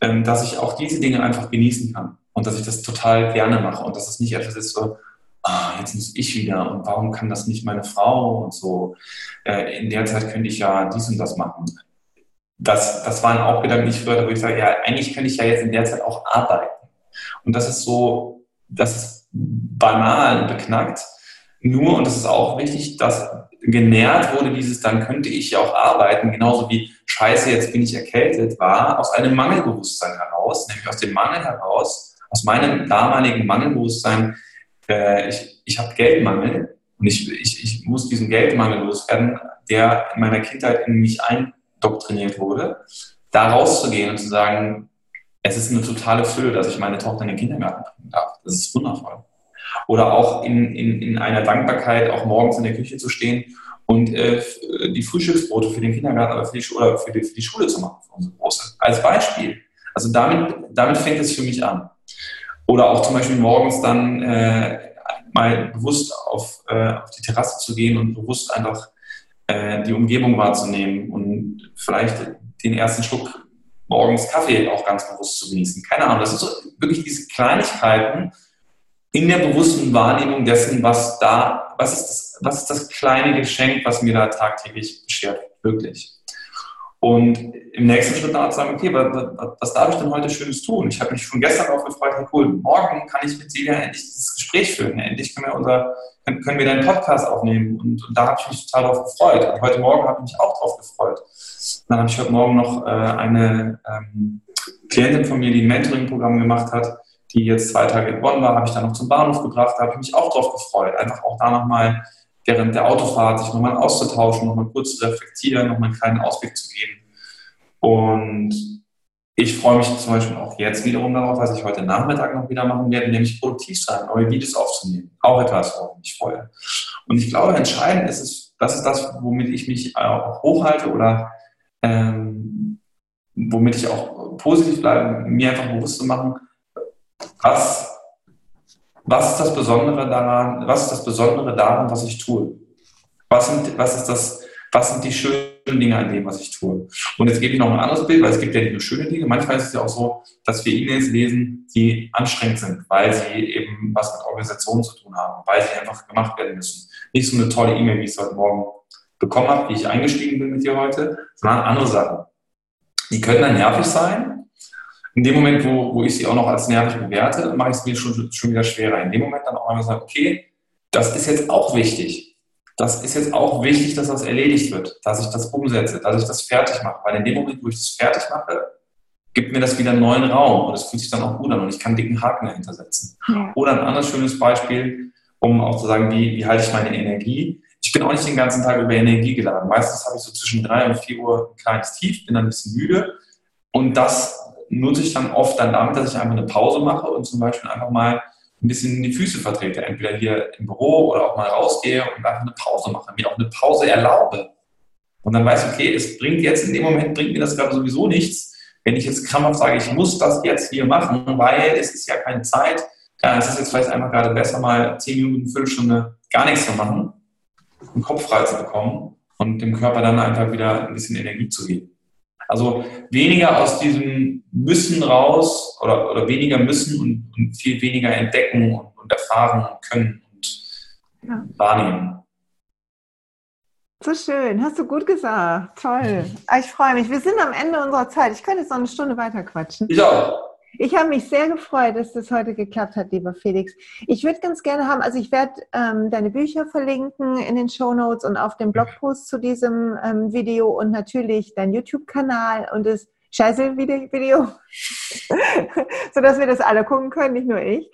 ähm, dass ich auch diese Dinge einfach genießen kann und dass ich das total gerne mache und dass es nicht etwas ist so, ah, jetzt muss ich wieder und warum kann das nicht meine Frau und so. Äh, in der Zeit könnte ich ja dies und das machen das, das waren auch Gedanken, die ich früher, wo ich sage, ja, eigentlich könnte ich ja jetzt in der Zeit auch arbeiten. Und das ist so, das ist banal beknackt. Nur, und das ist auch wichtig, dass genährt wurde dieses, dann könnte ich ja auch arbeiten, genauso wie Scheiße, jetzt bin ich erkältet, war aus einem Mangelbewusstsein heraus, nämlich aus dem Mangel heraus, aus meinem damaligen Mangelbewusstsein, äh, ich, ich habe Geldmangel und ich, ich, ich muss diesen Geldmangel loswerden, der in meiner Kindheit in mich ein indoktriniert wurde, da rauszugehen und zu sagen, es ist eine totale Fülle, dass ich meine Tochter in den Kindergarten bringen darf. Das ist wundervoll. Oder auch in, in, in einer Dankbarkeit, auch morgens in der Küche zu stehen und äh, die Frühstücksbrote für den Kindergarten oder für die, oder für die, für die Schule zu machen, für unsere Große. Als Beispiel. Also damit, damit fängt es für mich an. Oder auch zum Beispiel morgens dann äh, mal bewusst auf, äh, auf die Terrasse zu gehen und bewusst einfach äh, die Umgebung wahrzunehmen und vielleicht den ersten Schluck morgens Kaffee auch ganz bewusst zu genießen. Keine Ahnung, das sind so wirklich diese Kleinigkeiten in der bewussten Wahrnehmung dessen, was da, was ist das, was ist das kleine Geschenk, was mir da tagtäglich beschert, wirklich. Und im nächsten Schritt dann sagen, okay, was, was, darf ich denn heute Schönes tun? Ich habe mich schon gestern darauf gefreut, cool, morgen kann ich mit Silvia endlich dieses Gespräch führen. Endlich können wir, unser, können wir deinen Podcast aufnehmen. Und, und da habe ich mich total darauf gefreut. Und heute Morgen habe ich mich auch darauf gefreut. Dann habe ich heute Morgen noch äh, eine ähm, Klientin von mir, die ein Mentoring-Programm gemacht hat, die jetzt zwei Tage in Bonn war, habe ich dann noch zum Bahnhof gebracht, da habe ich mich auch darauf gefreut. Einfach auch da nochmal während der Autofahrt sich nochmal auszutauschen, nochmal kurz zu reflektieren, nochmal einen kleinen Ausblick zu geben. Und ich freue mich zum Beispiel auch jetzt wiederum darauf, was ich heute Nachmittag noch wieder machen werde, nämlich produktiv sein, neue Videos aufzunehmen. Auch etwas, worauf ich mich freue. Und ich glaube, entscheidend ist es, das ist das, womit ich mich auch hochhalte oder ähm, womit ich auch positiv bleibe, mir einfach bewusst zu machen, was was ist das Besondere daran, was ist das Besondere daran, was ich tue? Was sind, was ist das, was sind die schönen Dinge an dem, was ich tue? Und jetzt gebe ich noch ein anderes Bild, weil es gibt ja nicht nur schöne Dinge. Manchmal ist es ja auch so, dass wir E-Mails lesen, die anstrengend sind, weil sie eben was mit Organisationen zu tun haben, weil sie einfach gemacht werden müssen. Nicht so eine tolle E-Mail, wie ich es heute Morgen bekommen habe, wie ich eingestiegen bin mit dir heute, sondern andere Sachen. Die können dann nervig sein, in dem Moment, wo, wo ich sie auch noch als nervig bewerte, mache ich es mir schon, schon wieder schwerer. In dem Moment dann auch einmal sagen, okay, das ist jetzt auch wichtig. Das ist jetzt auch wichtig, dass das erledigt wird, dass ich das umsetze, dass ich das fertig mache. Weil in dem Moment, wo ich das fertig mache, gibt mir das wieder einen neuen Raum und es fühlt sich dann auch gut an und ich kann dicken Haken dahinter setzen. Ja. Oder ein anderes schönes Beispiel, um auch zu sagen, wie, wie halte ich meine Energie? Ich bin auch nicht den ganzen Tag über Energie geladen. Meistens habe ich so zwischen drei und vier Uhr ein kleines Tief, bin dann ein bisschen müde und das nutze ich dann oft dann damit, dass ich einfach eine Pause mache und zum Beispiel einfach mal ein bisschen die Füße vertrete, entweder hier im Büro oder auch mal rausgehe und einfach eine Pause mache, mir auch eine Pause erlaube. Und dann weiß ich, okay, es bringt jetzt in dem Moment, bringt mir das gerade sowieso nichts, wenn ich jetzt krampfhaft sage, ich muss das jetzt hier machen, weil es ist ja keine Zeit. Ja, es ist jetzt vielleicht einfach gerade besser, mal zehn Minuten, eine Viertelstunde gar nichts zu machen, den Kopf frei zu bekommen und dem Körper dann einfach wieder ein bisschen Energie zu geben. Also weniger aus diesem Müssen raus oder, oder weniger müssen und, und viel weniger entdecken und, und erfahren und können und ja. wahrnehmen. So schön, hast du gut gesagt. Toll. Ah, ich freue mich. Wir sind am Ende unserer Zeit. Ich könnte jetzt noch eine Stunde weiter quatschen. Ich auch. Ich habe mich sehr gefreut, dass das heute geklappt hat, lieber Felix. Ich würde ganz gerne haben, also ich werde ähm, deine Bücher verlinken in den Show Notes und auf dem Blogpost zu diesem ähm, Video und natürlich dein YouTube-Kanal und das Scheiße-Video, sodass wir das alle gucken können, nicht nur ich.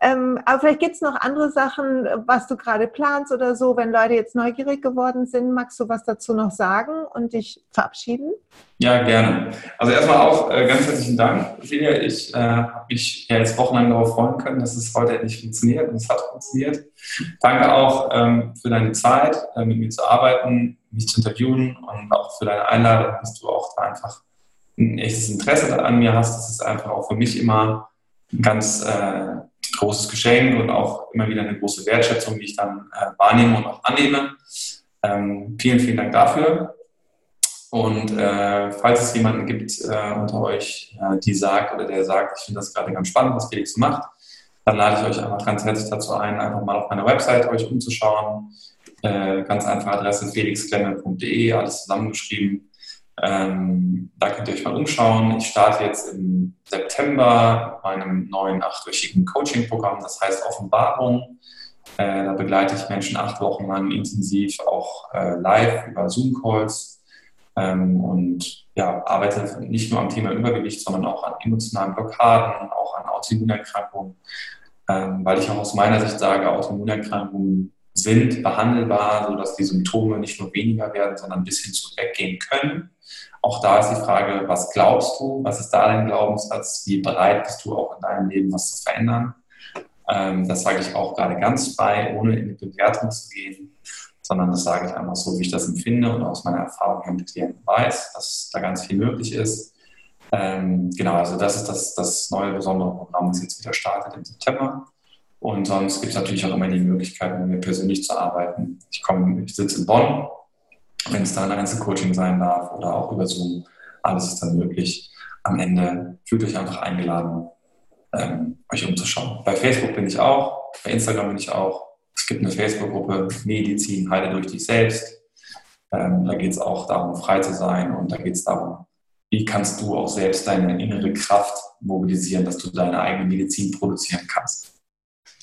Ähm, aber vielleicht gibt es noch andere Sachen, was du gerade planst oder so, wenn Leute jetzt neugierig geworden sind. Magst du was dazu noch sagen und dich verabschieden? Ja, gerne. Also erstmal auch äh, ganz herzlichen Dank, Julia. Ich äh, habe mich ja jetzt wochenlang darauf freuen können, dass es heute endlich funktioniert und es hat funktioniert. Danke auch ähm, für deine Zeit, äh, mit mir zu arbeiten, mich zu interviewen und auch für deine Einladung, dass du auch da einfach ein echtes Interesse an mir hast. Das ist einfach auch für mich immer ein ganz äh, großes Geschenk und auch immer wieder eine große Wertschätzung, die ich dann äh, wahrnehme und auch annehme. Ähm, vielen, vielen Dank dafür. Und äh, falls es jemanden gibt äh, unter euch, äh, die sagt oder der sagt, ich finde das gerade ganz spannend, was Felix macht, dann lade ich euch einfach ganz herzlich dazu ein, einfach mal auf meiner Website euch umzuschauen. Äh, ganz einfache Adresse felixklemme.de, alles zusammengeschrieben. Ähm, da könnt ihr euch mal umschauen. Ich starte jetzt im September mit meinem neuen achtwöchigen Coaching-Programm, das heißt Offenbarung. Äh, da begleite ich Menschen acht Wochen lang intensiv, auch äh, live über Zoom-Calls ähm, und ja, arbeite nicht nur am Thema Übergewicht, sondern auch an emotionalen Blockaden, auch an Autoimmunerkrankungen, ähm, weil ich auch aus meiner Sicht sage, Autoimmunerkrankungen sind behandelbar, sodass die Symptome nicht nur weniger werden, sondern ein bisschen zu weggehen können. Auch da ist die Frage, was glaubst du? Was ist da dein Glaubenssatz? Wie bereit bist du auch in deinem Leben was zu verändern? Ähm, das sage ich auch gerade ganz frei, ohne in die Bewertung zu gehen, sondern das sage ich einfach so, wie ich das empfinde und aus meiner Erfahrung mit Klienten weiß, dass da ganz viel möglich ist. Ähm, genau, also das ist das, das neue besondere Programm, das jetzt wieder startet im September. Und sonst gibt es natürlich auch immer die Möglichkeit, mit mir persönlich zu arbeiten. Ich komme, ich sitze in Bonn, wenn es da ein Einzelcoaching sein darf oder auch über Zoom, alles ist dann möglich. Am Ende fühlt euch einfach eingeladen, ähm, euch umzuschauen. Bei Facebook bin ich auch, bei Instagram bin ich auch. Es gibt eine Facebook-Gruppe Medizin, heile durch dich selbst. Ähm, da geht es auch darum, frei zu sein und da geht es darum, wie kannst du auch selbst deine innere Kraft mobilisieren, dass du deine eigene Medizin produzieren kannst.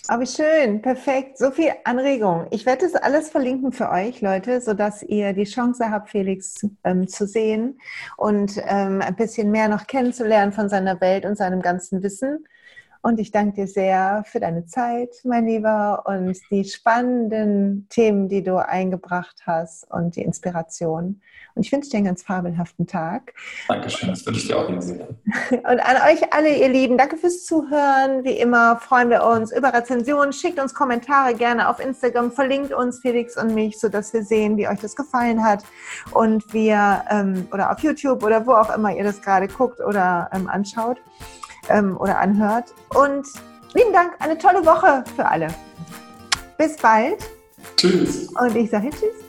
Aber schön, perfekt. So viel Anregung. Ich werde das alles verlinken für euch, Leute, sodass ihr die Chance habt, Felix ähm, zu sehen und ähm, ein bisschen mehr noch kennenzulernen von seiner Welt und seinem ganzen Wissen. Und ich danke dir sehr für deine Zeit, mein Lieber, und die spannenden Themen, die du eingebracht hast und die Inspiration. Und ich wünsche dir einen ganz fabelhaften Tag. Dankeschön, das wünsche ich dir auch sehr. Und an euch alle, ihr Lieben, danke fürs Zuhören. Wie immer freuen wir uns über Rezensionen. Schickt uns Kommentare gerne auf Instagram, verlinkt uns Felix und mich, sodass wir sehen, wie euch das gefallen hat. Und wir, ähm, oder auf YouTube oder wo auch immer ihr das gerade guckt oder ähm, anschaut ähm, oder anhört. Und lieben Dank, eine tolle Woche für alle. Bis bald. Tschüss. Und ich sage Tschüss.